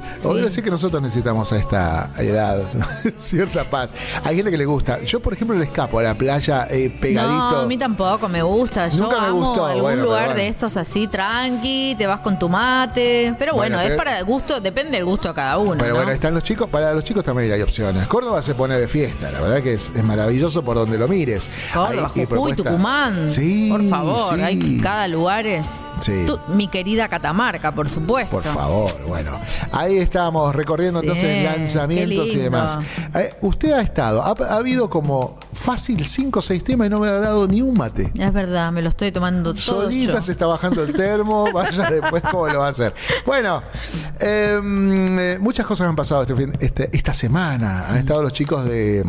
Sé que nosotros necesitamos a esta edad (laughs) cierta paz. Hay gente que le gusta. Yo, por ejemplo, le escapo a la playa eh, pegadito. No, a mí tampoco me gusta. Yo Nunca me amo gustó, algún bueno, lugar bueno. de estos así tranqui, te vas con tu mate. Pero bueno, Bueno, es pero- para el gusto, depende del gusto de cada uno. Pero ¿no? bueno, están los chicos, para los chicos también hay opciones. Córdoba se pone de fiesta, la verdad que es, es maravilloso por donde lo mires. Córdoba, y Jujuy, propuesta- Tucumán. Sí, por favor, sí. hay cada lugar es. Sí. Mi querida Catamarca, por supuesto. Por favor, bueno. Ahí estamos recorriendo Sí, entonces lanzamientos y demás. Eh, usted ha estado, ha, ha habido como fácil cinco o seis temas y no me ha dado ni un mate. Es verdad, me lo estoy tomando todo Solita yo. se está bajando el termo, (laughs) vaya después cómo lo va a hacer. Bueno, em, eh, muchas cosas han pasado este fin- este- esta semana. Han estado los chicos de,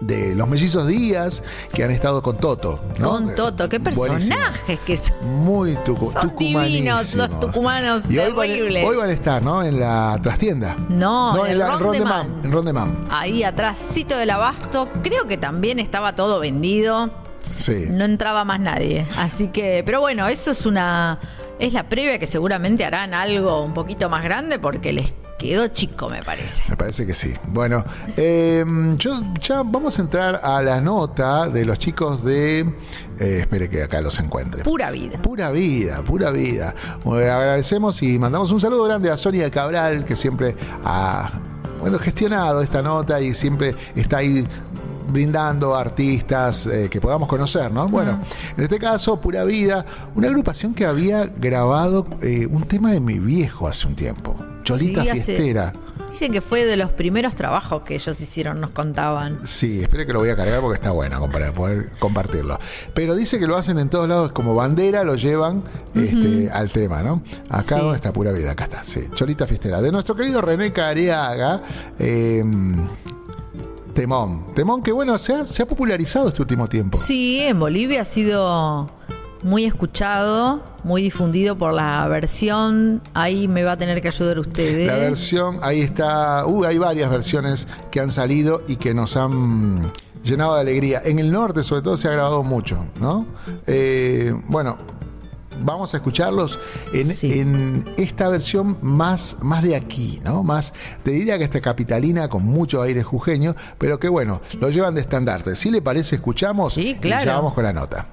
de los mellizos Díaz que han estado con Toto. ¿no? Con Toto, qué Buenísimo. personajes que son. Muy tucu Son divinos los tucumanos, Y hoy van, hoy van a estar, ¿no? En la trastienda. No, en el la, En. Ahí atrásito del abasto, creo que también estaba todo vendido. Sí. No entraba más nadie. Así que, pero bueno, eso es una. Es la previa que seguramente harán algo un poquito más grande porque les quedó chico, me parece. Me parece que sí. Bueno, eh, yo ya vamos a entrar a la nota de los chicos de. eh, espere que acá los encuentre. Pura vida. Pura vida, pura vida. Bueno, agradecemos y mandamos un saludo grande a Sonia Cabral, que siempre ha bueno, gestionado esta nota y siempre está ahí brindando artistas eh, que podamos conocer, ¿no? Bueno, en este caso, Pura Vida, una agrupación que había grabado eh, un tema de mi viejo hace un tiempo, Cholita Sí, hace- Fiestera. Dicen que fue de los primeros trabajos que ellos hicieron, nos contaban. Sí, espere que lo voy a cargar porque está bueno para poder compartirlo. Pero dice que lo hacen en todos lados como bandera, lo llevan este, al tema, ¿no? Acá Sí. donde está pura vida, acá está, sí. Cholita Fiestera. De nuestro querido René Cariaga, eh, Temón. Temón que, bueno, se ha, se ha popularizado este último tiempo. Sí, en Bolivia ha sido muy escuchado, muy difundido por la versión. Ahí me va a tener que ayudar ustedes. La versión, ahí está, uh, hay varias versiones que han salido y que nos han llenado de alegría. En el norte, sobre todo, se ha grabado mucho, ¿no? Eh, bueno, vamos a escucharlos en, Sí. en esta versión más, más de aquí, ¿no? Más, te diría que esta capitalina con mucho aire jujeño, pero que bueno, lo llevan de estandarte. Si le parece, escuchamos Sí, y ya vamos con la nota.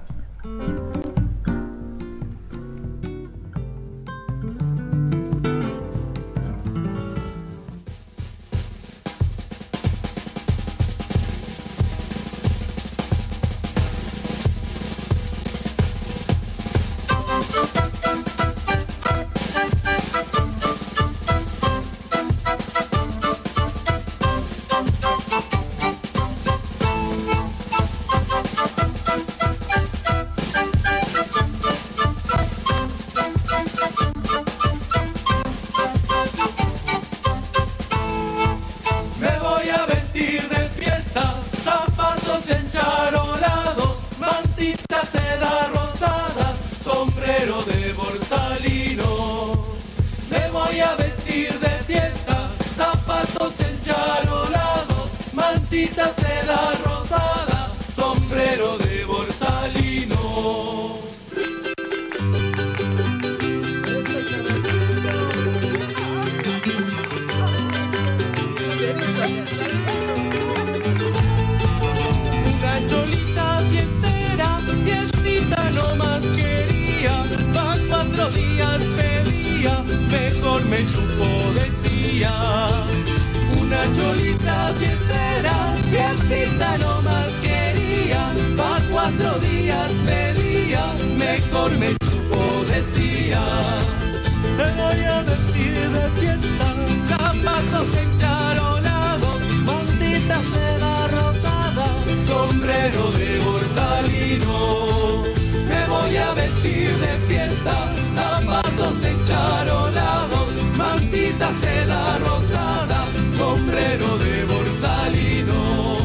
Me voy a vestir de fiesta, zapatos encharonados, mantita seda rosada, sombrero de borsalino. Me voy a vestir de fiesta, zapatos encharonados, maldita seda rosada, sombrero de borsalino.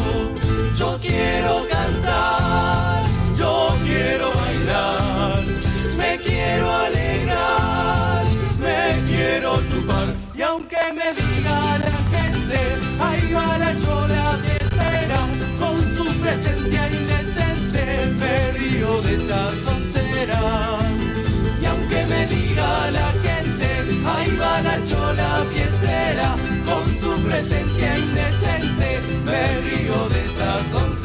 Yo quiero cantar, presencia indecente, me río de esa soncera. Y aunque me diga la gente, ahí va la chola fiestera, con su presencia indecente, me río de esa.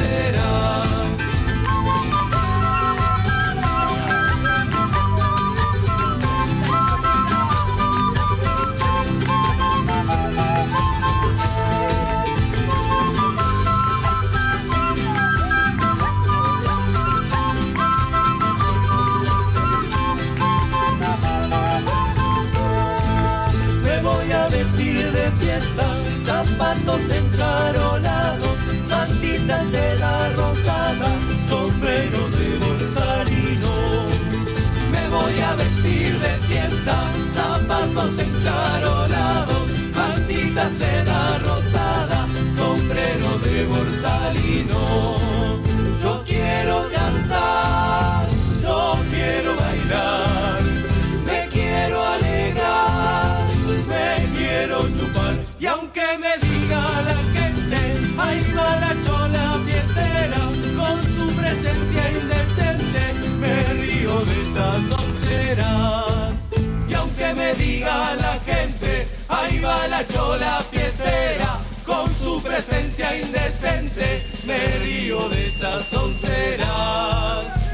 Encarolados, maldita seda rosada, sombrero de borsalino. Yo quiero cantar, yo quiero bailar, me quiero alegrar, me quiero chupar. Y aunque me diga la gente, ahí va la chola fiestera, con su presencia indecente, me río de esas onceras. Y aunque me diga la la chola fiestera, con su presencia indecente, me río de esas onceras.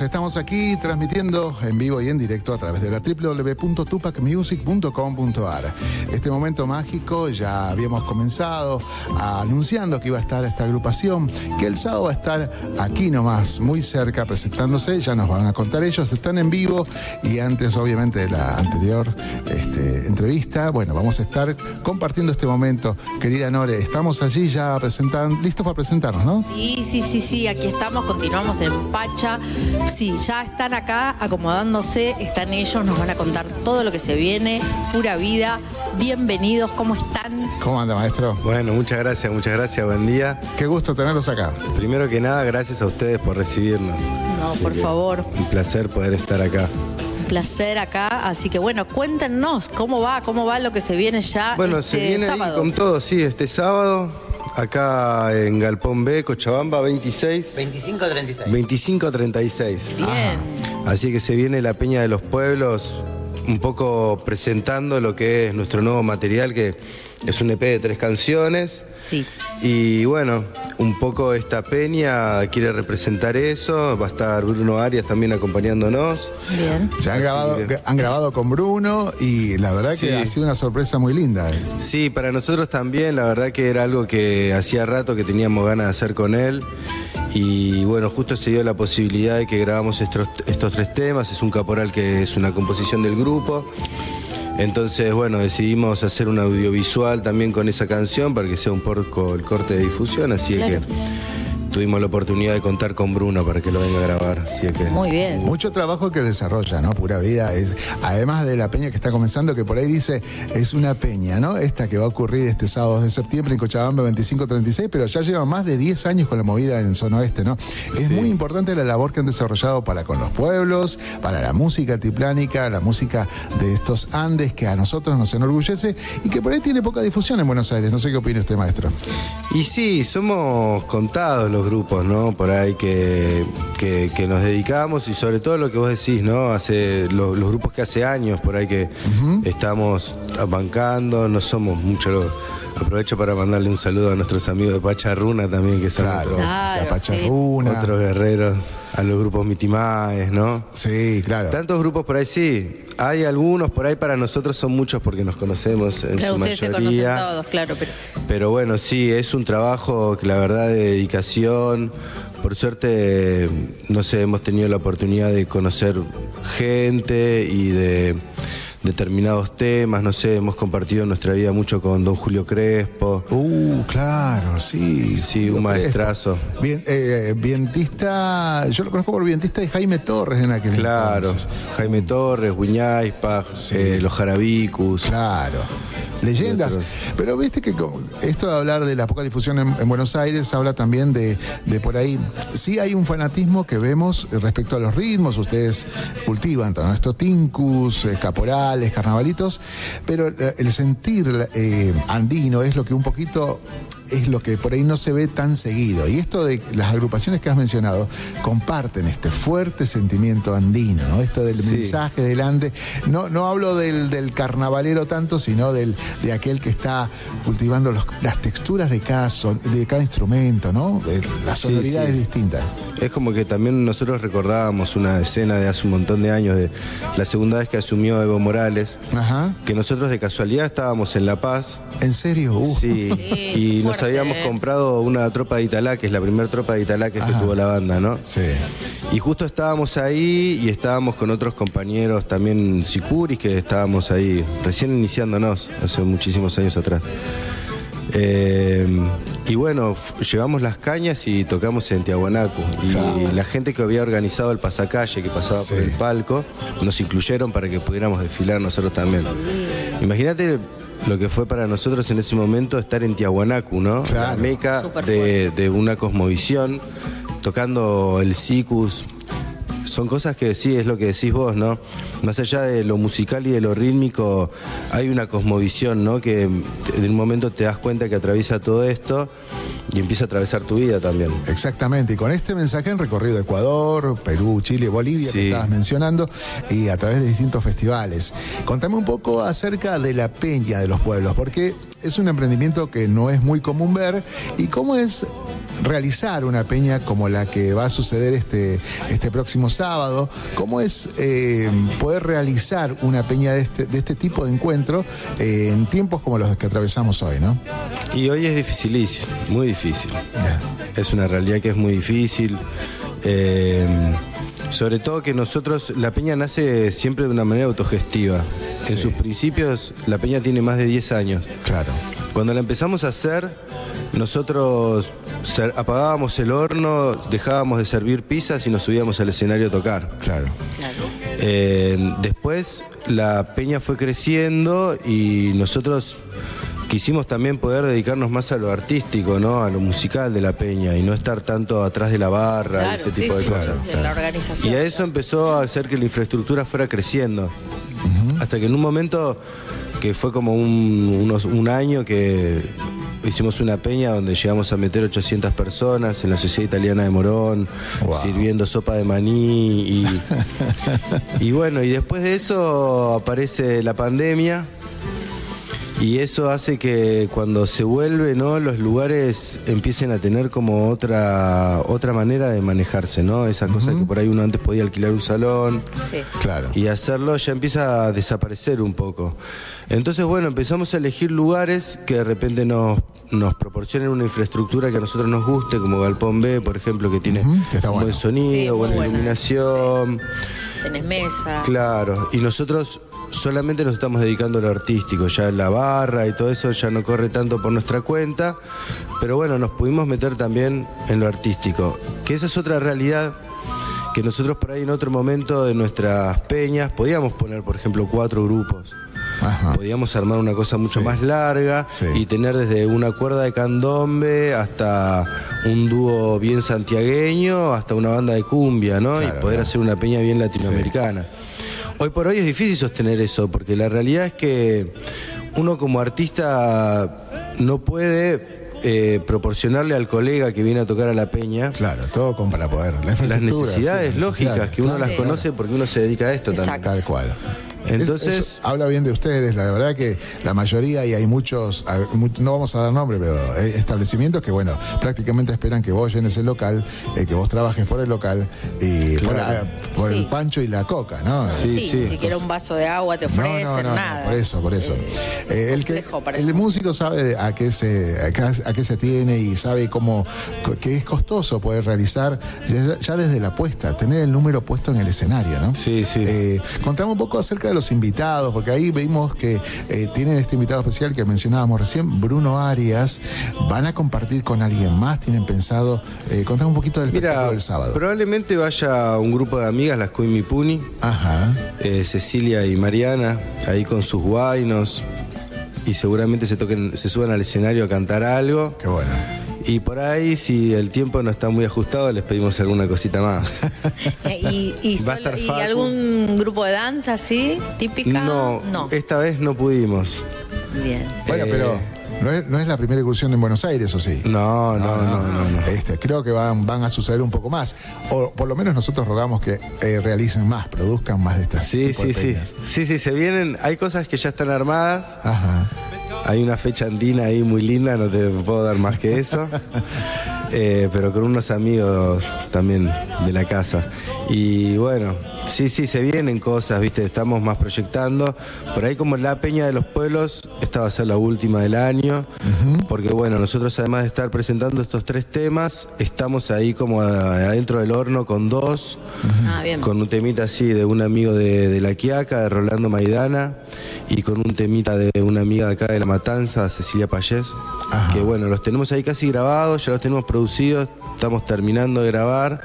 Estamos aquí transmitiendo en vivo y en directo a través de la www.tupacmusic.com.ar. Este momento mágico ya habíamos comenzado anunciando que iba a estar esta agrupación, que el sábado va a estar aquí nomás, muy cerca, presentándose. Ya nos van a contar ellos, están en vivo y antes, obviamente, de la anterior este, entrevista, bueno, vamos a estar compartiendo este momento. Querida Nore, estamos allí ya presentando, listos para presentarnos, ¿no? Sí, sí, sí, sí, aquí estamos, continuamos en Pacha. Sí, ya están acá acomodándose, están ellos, nos van a contar todo lo que se viene, pura vida. Bienvenidos, ¿cómo están? ¿Cómo anda, maestro? Bueno, muchas gracias, muchas gracias, buen día. Qué gusto tenerlos acá. Primero que nada, gracias a ustedes por recibirnos. No, Así por que favor, Un placer poder estar acá. un placer acá. Así que bueno, cuéntenos cómo va, cómo va lo que se viene ya Bueno, este se viene ahí sábado. con todo, sí, este sábado, acá en Galpón B, Cochabamba, 26. 25-36. 25-36. Bien. Así que se viene la Peña de los Pueblos, un poco presentando lo que es nuestro nuevo material, que es un EP de tres canciones. Sí. Y bueno, un poco esta peña quiere representar eso. Va a estar Bruno Arias también acompañándonos. Bien. Se han grabado, han grabado con Bruno y la verdad Sí. que ha sido una sorpresa muy linda. Sí, para nosotros también, la verdad que era algo que hacía rato que teníamos ganas de hacer con él. Y bueno, justo se dio la posibilidad de que grabamos estos, estos tres temas. Es un caporal que es una composición del grupo. Entonces, bueno, decidimos hacer un audiovisual también con esa canción para que sea un poco el corte de difusión. Así que tuvimos la oportunidad de contar con Bruno para que lo venga a grabar. Así que... Muy bien. Mucho trabajo que desarrolla, ¿no? Pura vida. Es- además de la peña que está comenzando, que por ahí dice, es una peña, ¿no? Esta que va a ocurrir este sábado 2 de septiembre en Cochabamba 2536, pero ya lleva más de 10 años con la movida en zona oeste, ¿no? Es muy importante la labor que han desarrollado para con los pueblos, para la música altiplánica, la música de estos Andes que a nosotros nos enorgullece y que por ahí tiene poca difusión en Buenos Aires. No sé qué opina usted, maestro. Y sí, somos contados los grupos, ¿no? Por ahí que, que, que nos dedicamos y sobre todo lo que vos decís, ¿no? Hace los, los grupos que hace años por ahí que estamos bancando, no somos mucho. lo- Aprovecho para mandarle un saludo a nuestros amigos de Pacharruna también, que son Claro, otros, Claro, guerreros, a los grupos Mitimaes, ¿no? Sí, claro. Tantos grupos por ahí sí. Hay algunos por ahí para nosotros son muchos porque nos conocemos en Claro, su ustedes se conocen mayoría. todos, claro, pero Pero bueno, sí, es un trabajo que la verdad de dedicación. Por suerte, no sé, hemos tenido la oportunidad de conocer gente y de determinados temas, no sé, hemos compartido nuestra vida mucho con don Julio Crespo. Uh, claro, sí. Sí, Julio un Crespo. maestrazo. Bien, eh, vientista, yo lo conozco por vientista de Jaime Torres en aquel Claro, entonces. Jaime Torres, Guiñaispa, Sí. eh, los Jarabicus. Claro. Leyendas. Pero viste que con esto de hablar de la poca difusión en, en Buenos Aires habla también de, de por ahí. Sí hay un fanatismo que vemos respecto a los ritmos. Ustedes cultivan todo esto, tincus, eh, caporales, carnavalitos. Pero el sentir eh, andino es lo que un poquito es lo que por ahí no se ve tan seguido. Y esto de las agrupaciones que has mencionado comparten este fuerte sentimiento andino, ¿no? Esto del Sí. mensaje del ande. No, no hablo del, del carnavalero tanto, sino del, de aquel que está cultivando los- las texturas de cada, son- de cada instrumento, ¿no? De las Sí, sonoridades sí. distintas. Es como que también nosotros recordábamos una escena de hace un montón de años, de la segunda vez que asumió Evo Morales, Ajá. que nosotros de casualidad estábamos en La Paz, ¿En serio? Uh. sí, (laughs) y nos fuerte, habíamos comprado una tropa de Italá, que es la primera tropa de Italá que, que Ajá. tuvo la banda, ¿no? Sí. Y justo estábamos ahí y estábamos con otros compañeros también sicuris que estábamos ahí recién iniciándonos hace muchísimos años atrás. Eh, y bueno, llevamos las cañas y tocamos en Tiahuanaco. Y la gente que había organizado el pasacalle, que pasaba Sí. por el palco, nos incluyeron para que pudiéramos desfilar nosotros también. Imagínate lo que fue para nosotros en ese momento estar en Tiahuanacu, ¿no? Claro. La meca de, de una cosmovisión, tocando el sicus. Son cosas que sí, es lo que decís vos, ¿no? Más allá de lo musical y de lo rítmico, hay una cosmovisión, ¿no? Que de un momento te das cuenta que atraviesa todo esto y empieza a atravesar tu vida también. Exactamente, y con este mensaje han recorrido Ecuador, Perú, Chile, Bolivia, que estabas mencionando, y a través de distintos festivales. Contame un poco acerca de la Peña de los Pueblos, porque es un emprendimiento que no es muy común ver, y cómo es realizar una peña como la que va a suceder este, este próximo sábado, cómo es eh, poder realizar una peña de este, de este tipo de encuentro eh, en tiempos como los que atravesamos hoy, ¿no? Y hoy es dificilísimo, muy difícil. Es una realidad que es muy difícil. Eh, sobre todo que nosotros, la peña nace siempre de una manera autogestiva. En sus principios, la peña tiene más de 10 años. Claro. Cuando la empezamos a hacer, nosotros apagábamos el horno, dejábamos de servir pizzas y nos subíamos al escenario a tocar. Claro. Eh, después la peña fue creciendo y nosotros quisimos también poder dedicarnos más a lo artístico, ¿no? A lo musical de la peña y no estar tanto atrás de la barra y ese sí, tipo de sí, cosas. de la organización. Y a eso empezó a hacer que la infraestructura fuera creciendo. Hasta que en un momento, que fue como un, unos- un año que hicimos una peña donde llegamos a meter 800 personas en la Sociedad Italiana de Morón, Wow. sirviendo sopa de maní. Y, (laughs) y bueno, y después de eso aparece la pandemia. Y eso hace que cuando se vuelve, ¿no? Los lugares empiecen a tener como otra, otra manera de manejarse, ¿no? Esa cosa que por ahí uno antes podía alquilar un salón Sí. Claro. y hacerlo ya empieza a desaparecer un poco. Entonces, bueno, empezamos a elegir lugares que de repente nos, nos proporcionen una infraestructura que a nosotros nos guste, como Galpón B, por ejemplo, que tiene Ujú, que está un bueno. buen sonido, Sí, buena iluminación. Tenés mesa. Claro, y nosotros solamente nos estamos dedicando a lo artístico, ya la barra y todo eso ya no corre tanto por nuestra cuenta, pero bueno, nos pudimos meter también en lo artístico, que esa es otra realidad que nosotros por ahí en otro momento de nuestras peñas podíamos poner, por ejemplo, cuatro grupos. Ajá. Podíamos armar una cosa mucho más larga Sí. y tener desde una cuerda de candombe hasta un dúo bien santiagueño, hasta una banda de cumbia, ¿no? Claro, y poder hacer una peña bien latinoamericana. Hoy por hoy es difícil sostener eso, porque la realidad es que uno como artista no puede eh, proporcionarle al colega que viene a tocar a la peña Claro, todo con para poder. La las necesidades sí, lógicas necesidades, que uno claro, las conoce porque uno se dedica a esto también. Exacto. Tal cual. Entonces- Es- eso habla bien de ustedes, la verdad que la mayoría, y hay muchos, no vamos a dar nombre, pero establecimientos que, bueno, prácticamente esperan que vos llenes el local, eh, que vos trabajes por el local y por, Claro. por Sí. el pancho y la coca, ¿no? Sí, Sí, sí. ni siquiera un vaso de agua te ofrecen, no, no, no, nada. por eso, por eso. Eh, el que, el músico sabe a qué se a qué, a qué se tiene y sabe cómo que es costoso poder realizar ya, ya desde la apuesta, tener el número puesto en el escenario, ¿no? Sí, sí. Eh, contame un poco acerca de los invitados, porque ahí vimos que eh, tienen este invitado especial que mencionábamos recién, Bruno Arias. ¿Van a compartir con alguien más? ¿Tienen pensado? Eh, contame un poquito del Mira, del sábado. probablemente vaya un grupo de amigas, las Cuimi Puni, Ajá. eh, Cecilia y Mariana, ahí con sus guainos, y seguramente se toquen, se suban al escenario a cantar algo. Qué bueno. Y por ahí, si el tiempo no está muy ajustado, les pedimos alguna cosita más. (laughs) Eh, ¿Y, y, Va a solo- y algún grupo de danza así, típica? No, No. esta vez no pudimos. Bien. Bueno, Eh, pero no es, no es la primera incursión en Buenos Aires, ¿o sí? No, no, no, no, no. Este, creo que van, van a suceder un poco más. O por lo menos nosotros rogamos que eh, realicen más, produzcan más de estas Sí, tipo de sí, sí. Sí, sí, se vienen. Hay cosas que ya están armadas. Ajá. Hay una fecha andina ahí muy linda, no te puedo dar más que eso. (laughs) Eh, pero con unos amigos también de la casa. Y bueno, sí, sí, se vienen cosas, ¿viste? Estamos más proyectando. Por ahí como la Peña de los Pueblos, esta va a ser la última del año. Porque bueno, nosotros además de estar presentando estos tres temas, estamos ahí como a- adentro del horno con dos. Ah, bien. Con un temita así de un amigo de, de La Quiaca, de Rolando Maidana, y con un temita de una amiga de acá de La Matanza, Cecilia Payés. Ajá. Que bueno, los tenemos ahí casi grabados, ya los tenemos producidos, estamos terminando de grabar.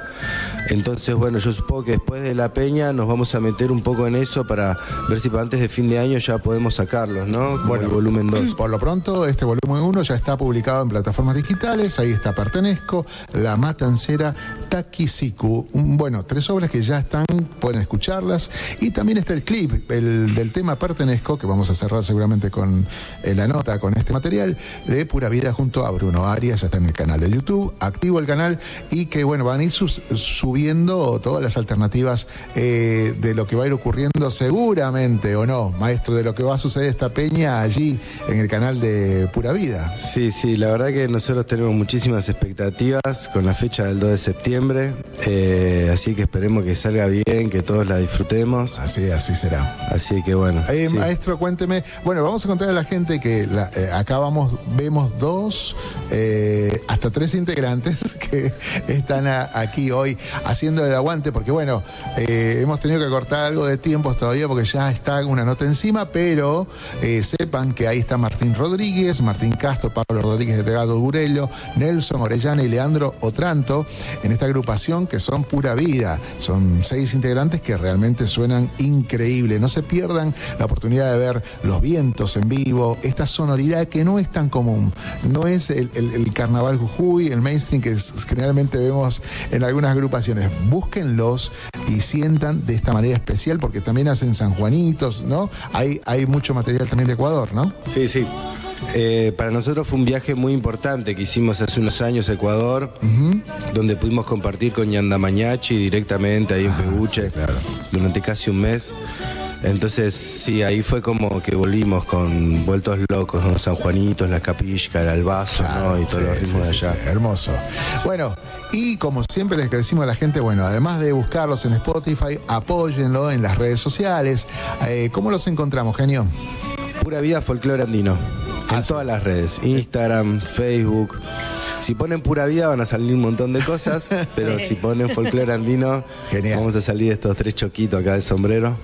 Entonces, bueno, yo supongo que después de La Peña nos vamos a meter un poco en eso para ver si para antes de fin de año ya podemos sacarlos, ¿no? Como Bueno. el volumen 2. Por lo pronto, este volumen 1 ya está publicado en plataformas digitales. Ahí está Pertenezco, La Matancera, Takisiku. Bueno, tres obras que ya están, pueden escucharlas. Y también está el clip el, del tema Pertenezco, que vamos a cerrar seguramente con eh, la nota, con este material, de Pura Vida junto a Bruno Arias. Ya está en el canal de YouTube, activo el canal. Y que, bueno, van a ir sus- subiendo todas las alternativas eh, de lo que va a ir ocurriendo seguramente, o no, maestro, de lo que va a suceder esta peña allí en el canal de Pura Vida. Sí, sí, la verdad que nosotros tenemos muchísimas expectativas con la fecha del 2 de septiembre, eh, así que esperemos que salga bien, que todos la disfrutemos, Así, así será. así que bueno. Eh, sí. Maestro, cuénteme. Bueno, vamos a contar a la gente que la- acá vamos, vemos dos, hasta tres integrantes (laughs) que están a- aquí hoy haciendo el aguante, porque bueno, eh, hemos tenido que cortar algo de tiempos todavía porque ya está una nota encima, pero eh, sepan que ahí está Martín Rodríguez, Martín Castro, Pablo Rodríguez de Tegado Burello, Nelson Orellana y Leandro Otranto en esta agrupación que son pura vida. Son seis integrantes que realmente suenan increíble. No se pierdan la oportunidad de ver los vientos en vivo, esta sonoridad que no es tan común. No es el, el- carnaval Jujuy, el mainstream que generalmente vemos en algunas agrupaciones. Búsquenlos y sientan de esta manera especial porque también hacen sanjuanitos, ¿no? Hay, hay mucho material también de Ecuador, ¿no? Sí, sí. Eh, para nosotros fue un viaje muy importante que hicimos hace unos años a Ecuador, donde pudimos compartir con Yandamañachi directamente ahí en Peguche claro. durante casi un mes. Entonces, sí, ahí fue como que volvimos con Vueltos Locos, ¿no? San Juanitos, La Capilla, el Albazo, ¿no? Y todos los ritmos sí, de allá. sí, hermoso. Bueno, y como siempre les decimos a la gente, bueno, además de buscarlos en Spotify, apóyenlo en las redes sociales. Eh, ¿Cómo los encontramos, genio? Pura vida folclore andino. En Ah, todas las redes. Instagram, Facebook. Si ponen pura vida van a salir un montón de cosas, (laughs) pero si ponen folclore andino, Genial. vamos a salir estos tres choquitos acá de sombrero.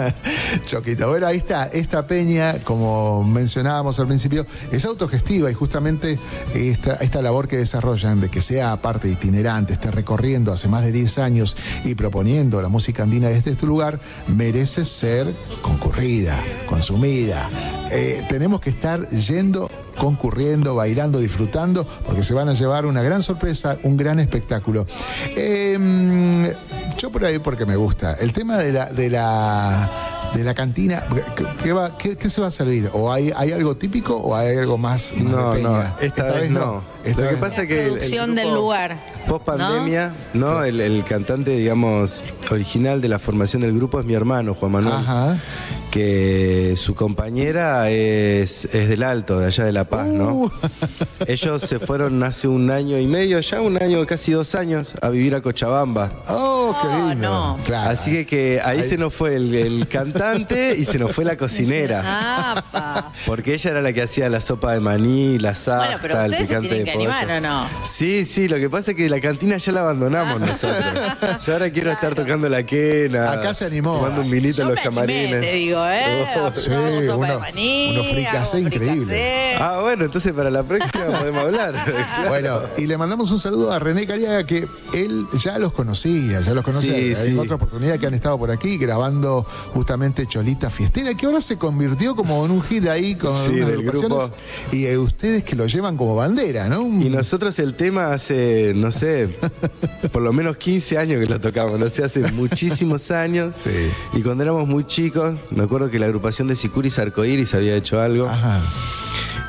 (laughs) Choquito. Bueno, ahí está. Esta peña, como mencionábamos al principio, es autogestiva y justamente esta, esta labor que desarrollan de que sea aparte itinerante, esté recorriendo hace más de 10 años y proponiendo la música andina desde este lugar, merece ser concurrida, consumida. Eh, tenemos que estar yendo concurriendo, bailando, disfrutando, porque se van a llevar una gran sorpresa, un gran espectáculo. Eh, yo por ahí porque me gusta. El tema de la, de la, de la cantina, ¿qué, va- qué- qué se va a servir? ¿O hay, hay algo típico o hay algo más, más No, de no, peña? esta, vez, no. Esta Lo que vez pasa no. es que el- el Producción del lugar. Post pandemia, ¿no? El, el cantante, digamos, original de la formación del grupo es mi hermano, Juan Manuel. Ajá. Que su compañera es, es del Alto, de allá de La Paz, ¿no? Uh. (laughs) Ellos se fueron hace un año y medio, ya un año, casi dos años, a vivir a Cochabamba. Oh, qué Oh, lindo. no. Claro. Así que, que ahí, Ahí- se nos fue el, el cantante y se nos fue la cocinera. (laughs) Ah. Porque ella era la que hacía la sopa de maní, la salsa, Bueno, pero el se picante de que pollo. animar, ¿o no? Sí, sí, lo que pasa es que la cantina ya la abandonamos nosotros. (laughs) Yo ahora quiero estar tocando la quena. Acá se animó. Tomando un vinito Yo en los me animé, camarines. te digo, ¿eh? Oh. Sí, uno- unos fricasé hagamos increíbles. fricasé. Ah, bueno, entonces para la próxima (laughs) podemos hablar. Claro. Bueno, y le mandamos un saludo a René Cariaga, que él ya los conocía, ya los conocía. Sí, Hay sí. otra oportunidad que han estado por aquí grabando justamente Cholita Fiestera, que ahora se convirtió como en un hit ahí con Sí, unas del grupo. Y eh, ustedes que lo llevan como bandera, ¿no? Un- Y nosotros el tema hace, no sé, por lo menos 15 años que lo tocamos, no sé, hace muchísimos (laughs) años. Sí. Y cuando éramos muy chicos, me acuerdo que la agrupación de Sicuris Arcoiris había hecho algo. Ajá.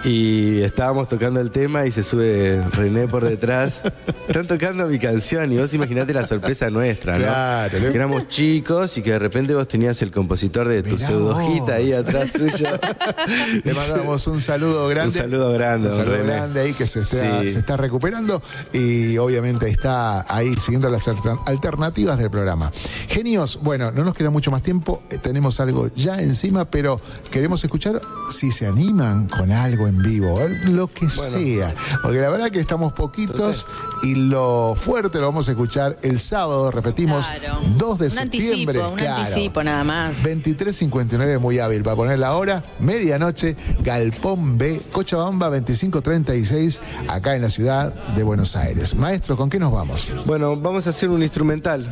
Y estábamos tocando el tema y se sube René por detrás. Están tocando mi canción y vos imaginate la sorpresa nuestra, ¿no? Claro. Que éramos chicos y que de repente vos tenías el compositor de tu Mirá pseudojita vos. ahí atrás tuyo. (laughs) Le mandamos un saludo grande. Un saludo grande, Un saludo René. grande ahí que se está, Sí. se está recuperando y obviamente está ahí siguiendo las alter- alternativas del programa. Genios, bueno, no nos queda mucho más tiempo, eh, tenemos algo ya encima, pero queremos escuchar si se animan con algo en vivo, eh, lo que sea. Porque la verdad que estamos poquitos y lo fuerte lo vamos a escuchar el sábado, repetimos, Claro. 2 de un septiembre. anticipo, un claro. anticipo nada más. 23.59 muy hábil para poner la hora, medianoche, Galpón B, Cochabamba 2536, acá en la ciudad de Buenos Aires. Maestro, ¿con qué nos vamos? Bueno, vamos a hacer un instrumental.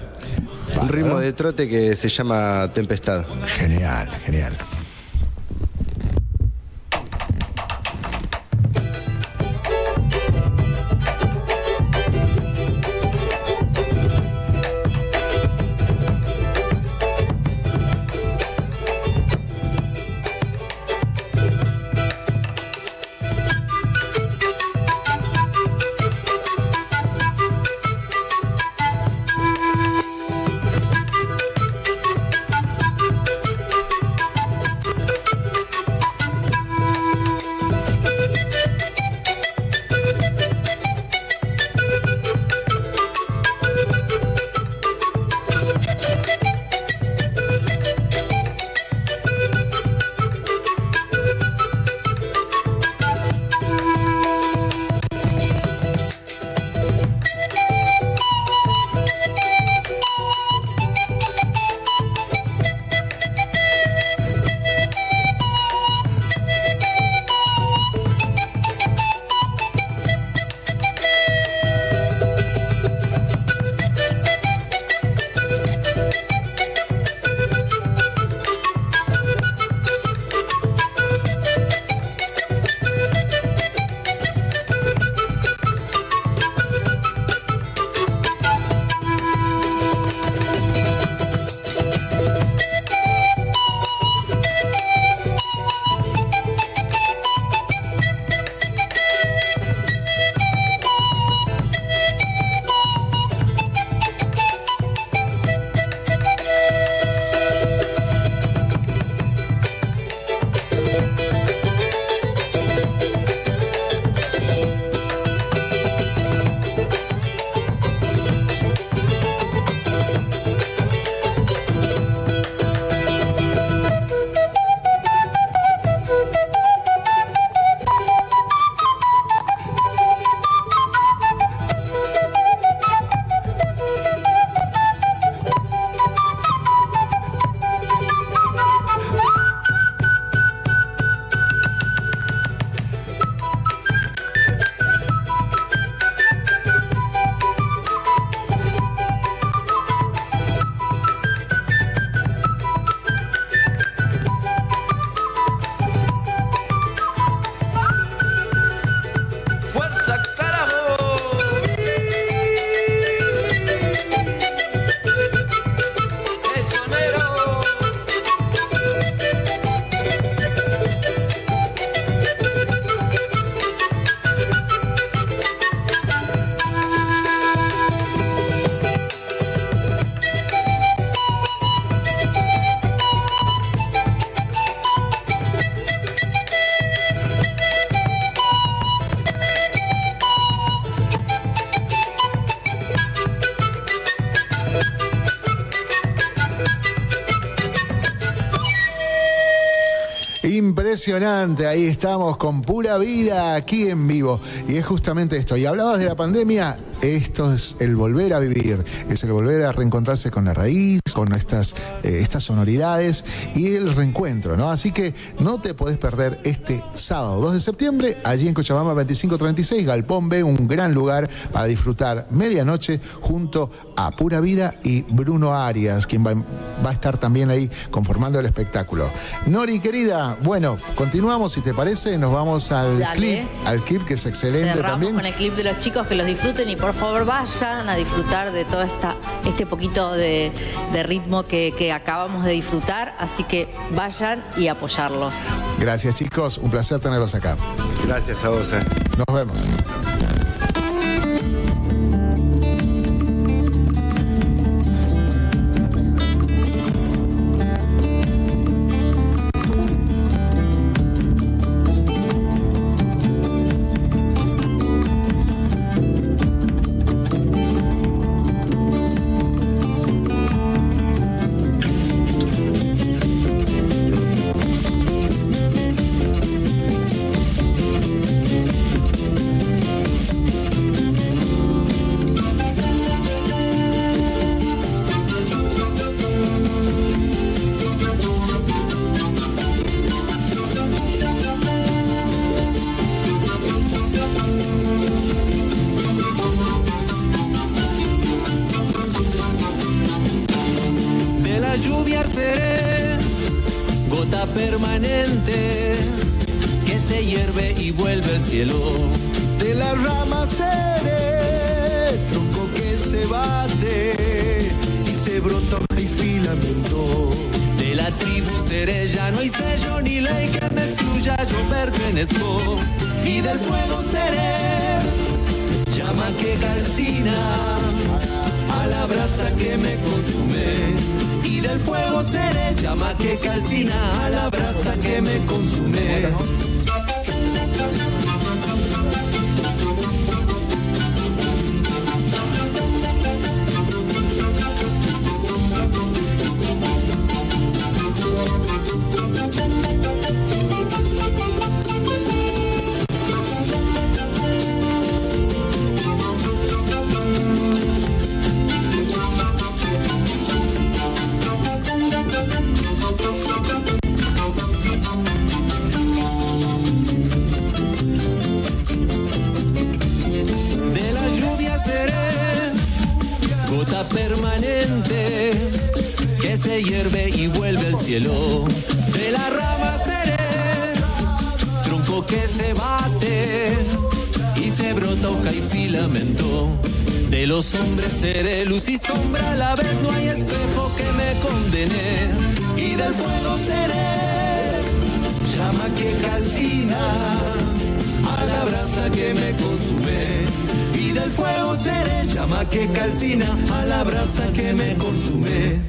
Bárbaro. Un ritmo de trote que se llama Tempestad. Genial, genial. Impresionante, ahí estamos con pura vida aquí en vivo. Y es justamente esto. Y hablabas de la pandemia, esto es el volver a vivir, es el volver a reencontrarse con la raíz, con estas, eh, estas sonoridades y el reencuentro, ¿no? Así que no te podés perder este sábado 2 de septiembre, allí en Cochabamba 2536, Galpón B, un gran lugar para disfrutar medianoche junto a Pura Vida y Bruno Arias, quien va, va a estar también ahí conformando el espectáculo. Nori, querida, bueno, continuamos, si te parece, nos vamos al Dale. clip, al clip que es excelente Cerramos también. con el clip de los chicos que los disfruten y por favor vayan a disfrutar de todo esta, este poquito de, de ritmo que, que acabamos de disfrutar. Así que vayan y apoyarlos. Gracias chicos, un placer tenerlos acá. Gracias a vos. eh. Nos vemos. Y se hoja y filamento. De la tribu seré ya no hay sello ni ley que me excluya, yo pertenezco. Y del fuego seré llama que calcina a la brasa que me consume. Y del fuego seré llama que calcina a la brasa que me consume. Seré luz y sombra, a la vez no hay espejo que me condene. Y del fuego seré llama que calcina a la brasa que me consume. Y del fuego seré llama que calcina a la brasa que me consume.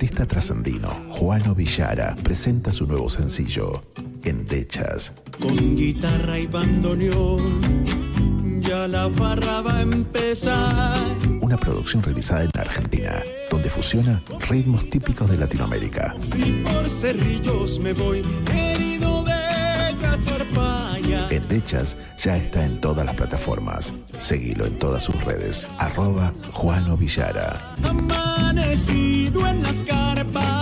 Artista artista trascendino, Juano Villara, presenta su nuevo sencillo, Endechas. Con guitarra y bandoneón, ya la barra va a empezar. Una producción realizada en Argentina, donde fusiona ritmos típicos de Latinoamérica. Si por cerrillos me voy herido de cacharpaya. Endechas ya está en todas las plataformas. Seguilo en todas sus redes. Arroba Juano Villara. Amanecido en las carpas.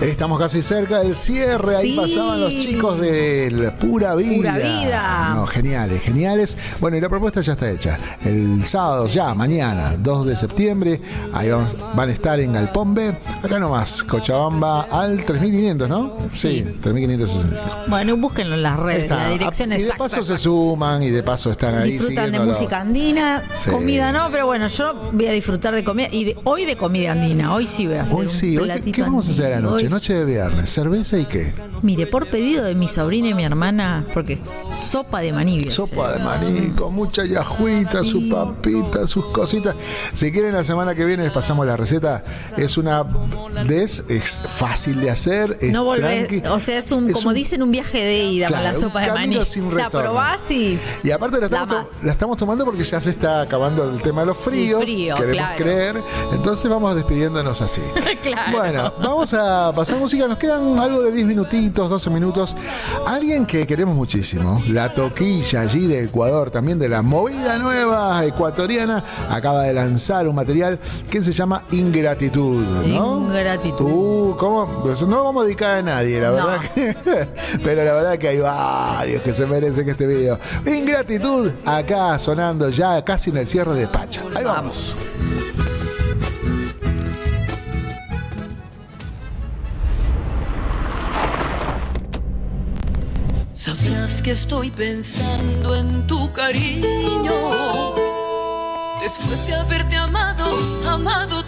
Estamos casi cerca del cierre. Ahí Sí. pasaban los chicos del Pura Vida. Pura Vida. No, geniales, geniales. Bueno, y la propuesta ya está hecha. El sábado, ya, mañana, 2 de septiembre, ahí vamos- van a estar en Galpón B. Acá nomás, Cochabamba al 3500, ¿no? Sí, 3565. Bueno, búsquenlo en las redes, está. la dirección y de exacta. paso se suman y de paso están ahí Disfrutan de música andina, Sí. comida no, pero bueno, yo voy a disfrutar de comida y de- hoy de comida andina, hoy sí voy a hacer Hoy un sí, hoy, ¿qué, qué vamos a hacer a la andino. noche? Hoy- Noche de viernes, cerveza y qué? Mire, por pedido de mi sobrina y mi hermana, porque sopa de maní. Sopa de maní, con mucha yajuita, Sí. su papita, sus cositas. Si quieren la semana que viene les pasamos la receta. Es una des, es fácil de hacer. Es No volvés, tranqui. o sea, es un, Es como un- dicen, un viaje de ida con Claro, la sopa un de maní. sin La probás y Y aparte la estamos, la estamos tomando porque ya se está acabando el tema de los fríos. Frío, queremos claro. creer. Entonces vamos despidiéndonos así. (laughs) Claro. Bueno, vamos a pasar música. Nos quedan algo de 10 minutitos, 12 minutos. Alguien que queremos muchísimo, la toquilla allí de Ecuador, también de la movida nueva ecuatoriana, acaba de lanzar un material que se llama Ingratitud, ¿no? Ingratitud. Uh, ¿cómo? Pues no vamos a dedicar a nadie, la No. verdad. que- (laughs) pero la verdad que hay varios que se merecen este video. Ingratitud, acá sonando ya casi en el cierre de Pacha. Ahí vamos. Sabrás que estoy pensando en tu cariño. Después de haberte amado, amado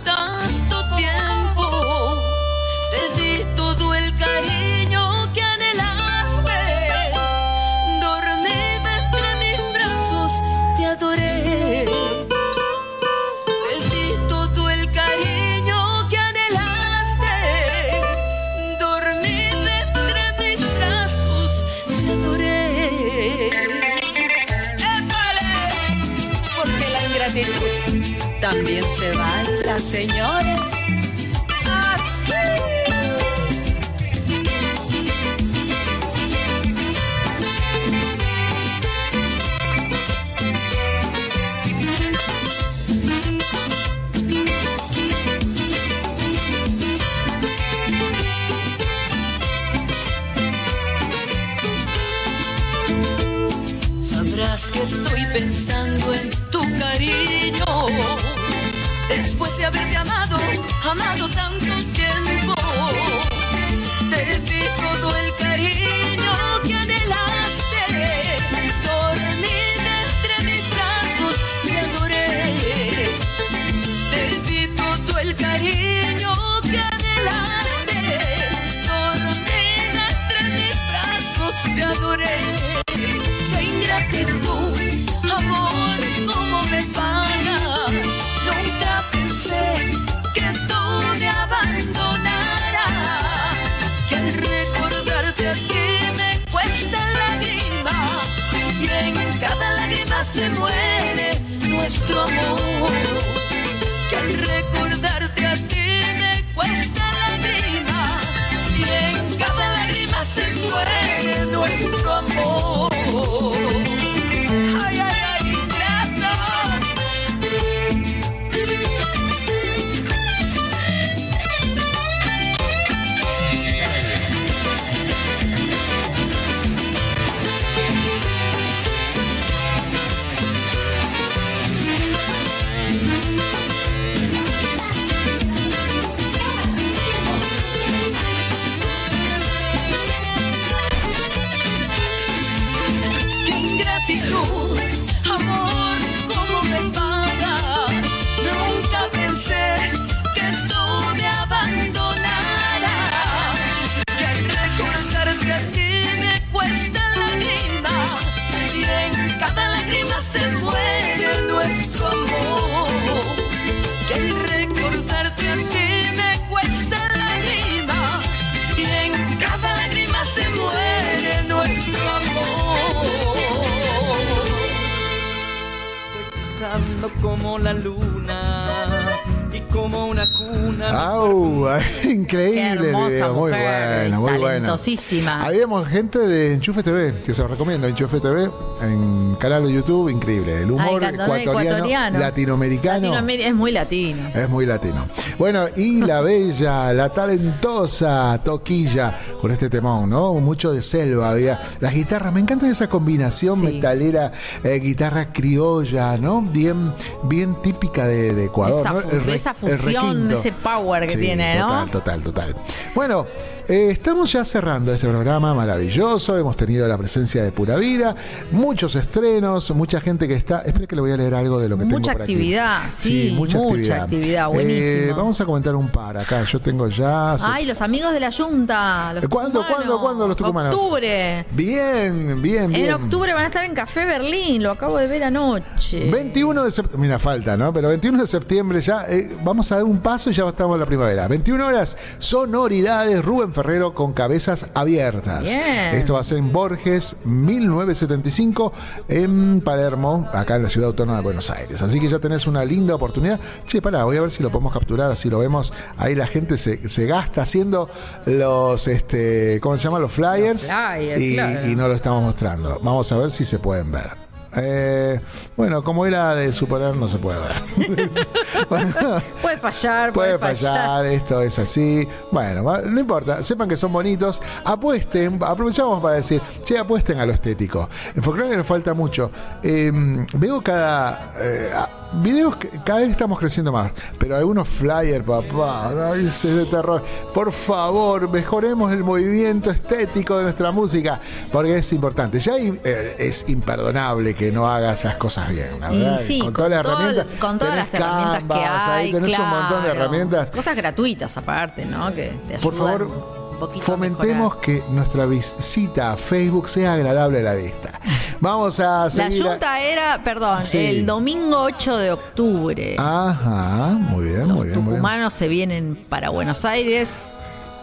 Habíamos gente de Enchufe TV, que se los recomiendo, Enchufe TV, en canal de YouTube, increíble. El humor Ay, ecuatoriano, latinoamericano. Es muy latino. Es muy latino. Bueno, y la bella, la talentosa Toquilla con este temón, ¿no? Mucho de selva había. Las guitarras, me encanta esa combinación Sí. metalera, eh, guitarra criolla, ¿no? Bien, bien típica de, de Ecuador. Esa ¿no? fu- re- esa fusión, requinto. ese power que Sí, tiene, ¿no? Total, total, total. Bueno. Eh, estamos ya cerrando este programa maravilloso. Hemos tenido la presencia de Pura Vida, muchos estrenos, mucha gente que está. Espera que le voy a leer algo de lo que tengo Mucha por aquí. actividad, sí, mucha actividad, buenísimo. Eh, vamos a comentar un par acá. Yo tengo ya. hace- Ay, los amigos de la Junta. Los ¿Cuándo, tucumanos. cuándo, cuándo los tucumanos? Octubre. Bien, bien, bien. En octubre van a estar en Café Berlín, lo acabo de ver anoche. 21 de septiembre, mira, falta, ¿no? Pero 21 de septiembre ya, eh, vamos a dar un paso y ya estamos en la primavera. 21 horas, sonoridades, Rubén Ferrero con cabezas abiertas. Bien. Esto va a ser en Borges, 1975, en Palermo, acá en la ciudad autónoma de Buenos Aires. Así que ya tenés una linda oportunidad. Che, pará, voy a ver si lo podemos capturar, así lo vemos. Ahí la gente se, se gasta haciendo los, este, ¿cómo se llama? Los flyers. flyers, y, claro. y no lo estamos mostrando. Vamos a ver si se pueden ver. Eh, bueno, como era de suponer, no se puede ver. (laughs) Bueno, Puede fallar, puede puede, fallar, esto es así. Bueno, no importa, sepan que son bonitos. Apuesten, aprovechamos para decir, che, apuesten a lo estético. En folclore nos falta mucho. Eh, veo cada. eh, Videos que cada vez estamos creciendo más, pero algunos flyers, papá, ¿no? Ese de terror. Por favor, mejoremos el movimiento estético de nuestra música, porque es importante. Ya hay- eh, es imperdonable que no hagas las cosas bien, la verdad. sí, con todas las todo herramientas. con todas tenés las herramientas que Canvas, hay, ahí tenés un montón de herramientas. Cosas gratuitas aparte, ¿no? Que te ayudan Por favor, poquito fomentemos que nuestra visita a Facebook sea agradable a la vista. Vamos a La seguir. a- junta era, perdón, Sí. el domingo 8 de octubre. Ajá, muy bien, muy bien, muy bien. Tucumanos se vienen para Buenos Aires,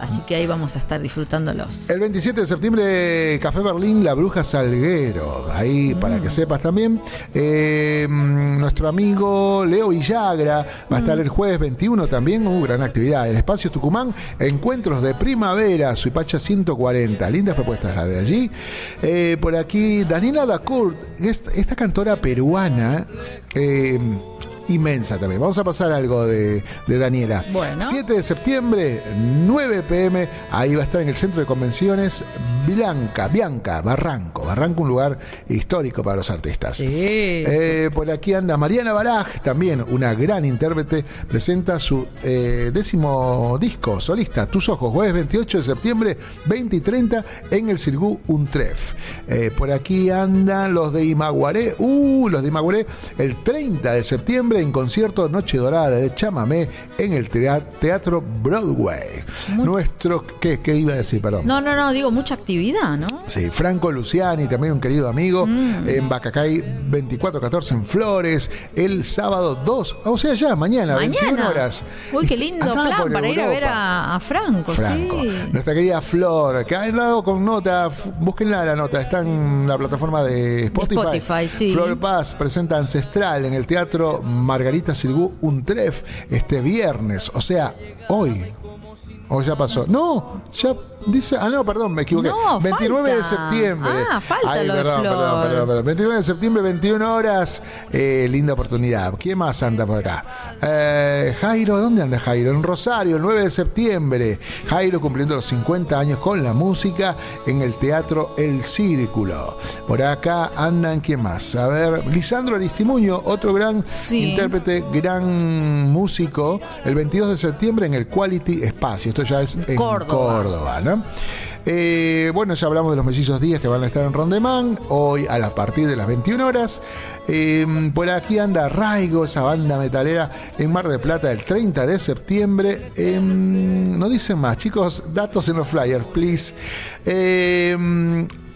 así que ahí vamos a estar disfrutándolos. El 27 de septiembre, Café Berlín, La Bruja Salguero. Ahí, para Mm. que sepas también. Eh, mm, nuestro amigo Leo Villagra va a estar Mm. el jueves 21 también. Uh, gran actividad. En Espacio Tucumán, encuentros de primavera, Suipacha 140. Lindas propuestas las de allí. Eh, por aquí, Daniela Dacourt, esta, esta cantora peruana. eh, Inmensa también. Vamos a pasar algo de, de Daniela. Bueno. 7 de septiembre, 9 pm, ahí va a estar en el centro de convenciones Blanca, Bianca, Barranco. Barranco, un lugar histórico para los artistas. Eh, por aquí anda Mariana Baraj, también una gran intérprete, presenta su eh, décimo disco solista, Tus Ojos, jueves 28 de septiembre, 20 y 30 en el Cirgú Untref. Eh, por aquí andan los de Imaguaré, uh, los de Imaguaré, el 30 de septiembre en concierto Noche Dorada de Chamamé en el tea- Teatro Broadway. Nuestro, ¿qué, ¿qué iba a decir? Perdón. No, no, no, digo mucha actividad, ¿no? Sí, Franco Luciani, también un querido amigo, Mm. en Bacacay 2414 en Flores, el sábado 2, o sea, ya mañana, 21 Mañana. horas. Uy, qué lindo plan para ir a ver a, a Franco, Franco, sí. nuestra querida Flor, que ha hablado con nota, búsquenla la nota, está en la plataforma de Spotify. Spotify, sí. Flor Paz presenta Ancestral en el Teatro Margarita Sirgú Untref este viernes, o sea, hoy. O ya pasó. No, ya dice. Ah, no, perdón, me equivoqué. No, 29 de septiembre. Ah, falta Ay, lo de perdón, Flor. perdón, perdón, perdón. 29 de septiembre, 21 horas. Eh, linda oportunidad. ¿Quién más anda por acá? Eh, Jairo, ¿dónde anda Jairo? En Rosario, el 9 de septiembre. Jairo cumpliendo los 50 años con la música en el Teatro El Círculo. Por acá andan, ¿quién más? A ver, Lisandro Aristimuño, otro gran intérprete, gran músico, el 22 de septiembre en el Quality Espacio. Esto ya es en Córdoba. Córdoba, ¿no? Eh, bueno, ya hablamos de los mellizos días que van a estar en Rondemán, hoy a partir de las 21 horas. Eh, por aquí anda Raigo, esa banda metalera en Mar del Plata el 30 de septiembre. Eh, no dicen más, chicos, datos en los flyers, please.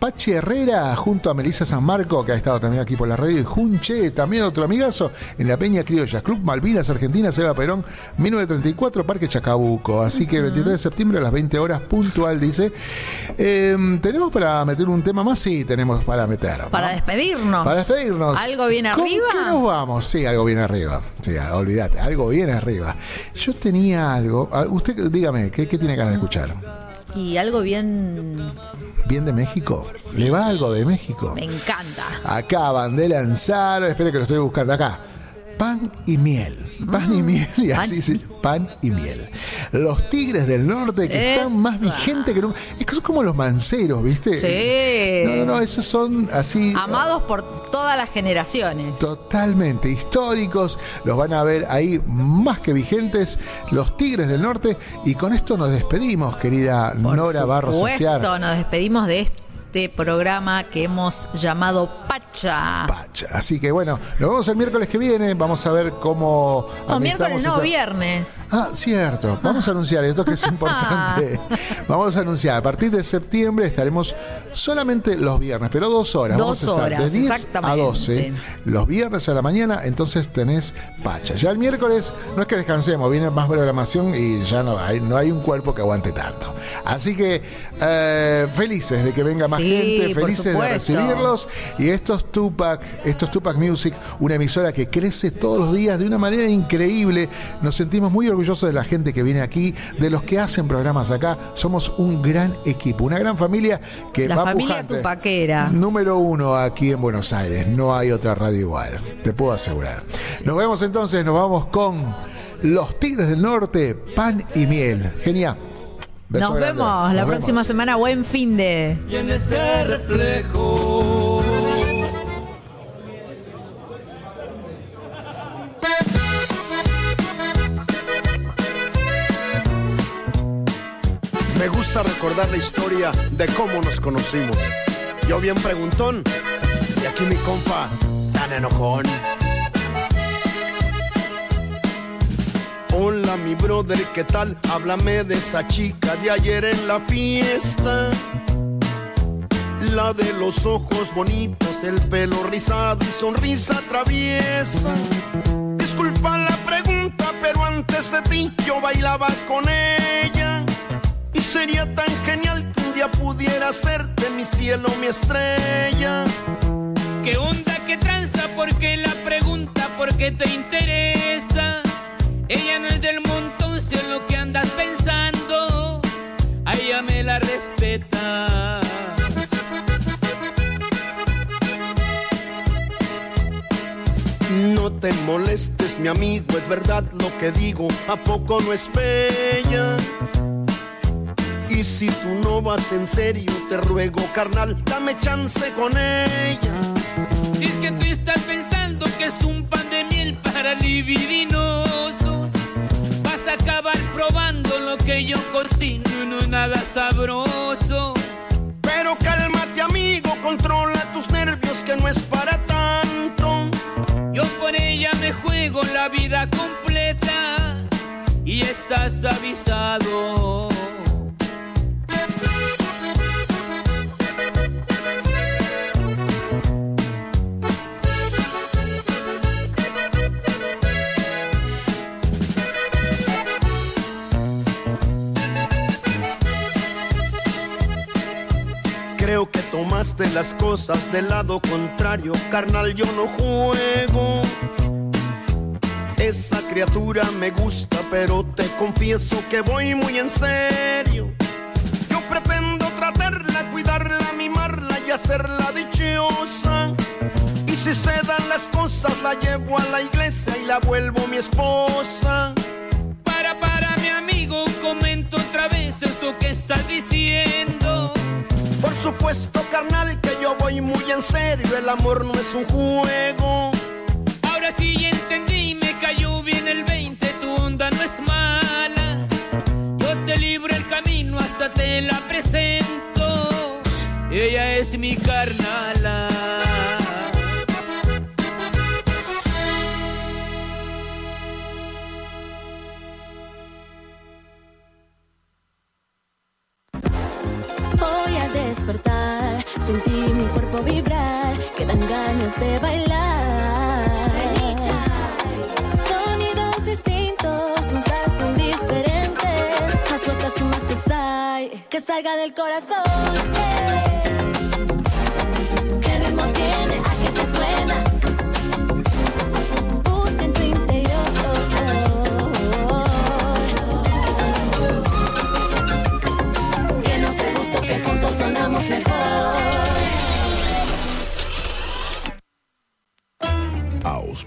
Pachi Herrera junto a Melissa San Marco, que ha estado también aquí por la radio, y Junche, también otro amigazo, en la Peña Criolla, Club Malvinas, Argentina, Seba Perón, 1934, Parque Chacabuco. Así que el 23 de septiembre a las 20 horas puntual, dice. Eh, ¿Tenemos para meter un tema más? Sí, tenemos para meter. ¿no? Para despedirnos. Para despedirnos. ¿Algo ¿Con arriba? qué nos vamos? Sí, algo viene arriba. Sí, olvídate, algo viene arriba. Yo tenía algo. ah, Usted, dígame, ¿qué, qué tiene ganas de escuchar? Y algo bien. ¿Bien de México? ¿Le va algo de México? Me encanta. Acaban de lanzar, espere que lo estoy buscando acá. Pan y miel. Pan y miel, y así sí, pan y miel. Los tigres del norte que están más vigentes que nunca. Es que son como los manceros, ¿viste? Sí. No, no, no, esos son así. Amados por todas las generaciones. Totalmente históricos, los van a ver ahí más que vigentes, los Tigres del Norte. Y con esto nos despedimos, querida Por Nora Barros nos despedimos de este programa que hemos llamado Pacha. Así que bueno, nos vemos el miércoles que viene. Vamos a ver cómo. No, miércoles no, esta- viernes. Ah, cierto. Vamos a anunciar esto que es (laughs) importante. (laughs) Vamos a anunciar. A partir de septiembre estaremos solamente los viernes, pero dos horas. Dos Vamos a estar horas, de 10 a exactamente. 12. Los viernes a la mañana, entonces tenés Pacha. Ya el miércoles no es que descansemos, viene más programación y ya no hay, no hay un cuerpo que aguante tanto. Así que eh, felices de que venga más Sí, gente, felices de recibirlos. Y esto es Tupac, esto es Tupac Music, una emisora que crece todos los días de una manera increíble. Nos sentimos muy orgullosos de la gente que viene aquí, de los que hacen programas acá. Somos un gran equipo, una gran familia que La va familia pujante. tupaquera. Número uno aquí en Buenos Aires. No hay otra radio igual, te puedo asegurar. Nos vemos entonces, nos vamos con los Tigres del Norte, pan y miel. Genial. Beso Nos grande. vemos la próxima semana. Buen fin de. Y en ese reflejo. Me gusta recordar la historia de cómo nos conocimos. Yo bien preguntón y aquí mi compa tan enojón. Hola mi brother, ¿qué tal? Háblame de esa chica de ayer en la fiesta. La de los ojos bonitos, el pelo rizado y sonrisa traviesa. Disculpa la pregunta, pero antes de ti yo bailaba con ella. Y sería tan genial que un día pudiera ser de mi cielo mi estrella. ¿Qué onda, qué tranza? ¿Por qué la pregunta? ¿Por qué te interesa? Ella no es del montón, sé lo que andas pensando. A ella me la respeta. No te molestes, mi amigo, es verdad lo que digo, ¿a poco no es bella? Y si tú no vas en serio, te ruego, carnal, dame chance con ella. Si es que tú estás pensando que es un pan de miel para libidinosos, y no es nada sabroso. Pero cálmate, amigo, controla tus nervios, que no es para tanto. Yo por ella me juego la vida completa y estás avisado. Tomaste las cosas del lado contrario, carnal, yo no juego. Esa criatura me gusta, pero te confieso que voy muy en serio. Yo pretendo tratarla, cuidarla, mimarla y hacerla dichosa. Y si se dan las cosas, la llevo a la iglesia y la vuelvo mi esposa. Supuesto, carnal, que yo voy muy en serio, el amor no es un juego. Ahora sí entendí, me cayó bien el 20, tu onda no es mala. Yo te libro el camino, hasta te la presento. Ella es mi carnala. sentí mi cuerpo vibrar, quedan ganas de bailar. Sonidos distintos nos hacen diferentes, las vueltas sumas que salga del corazón.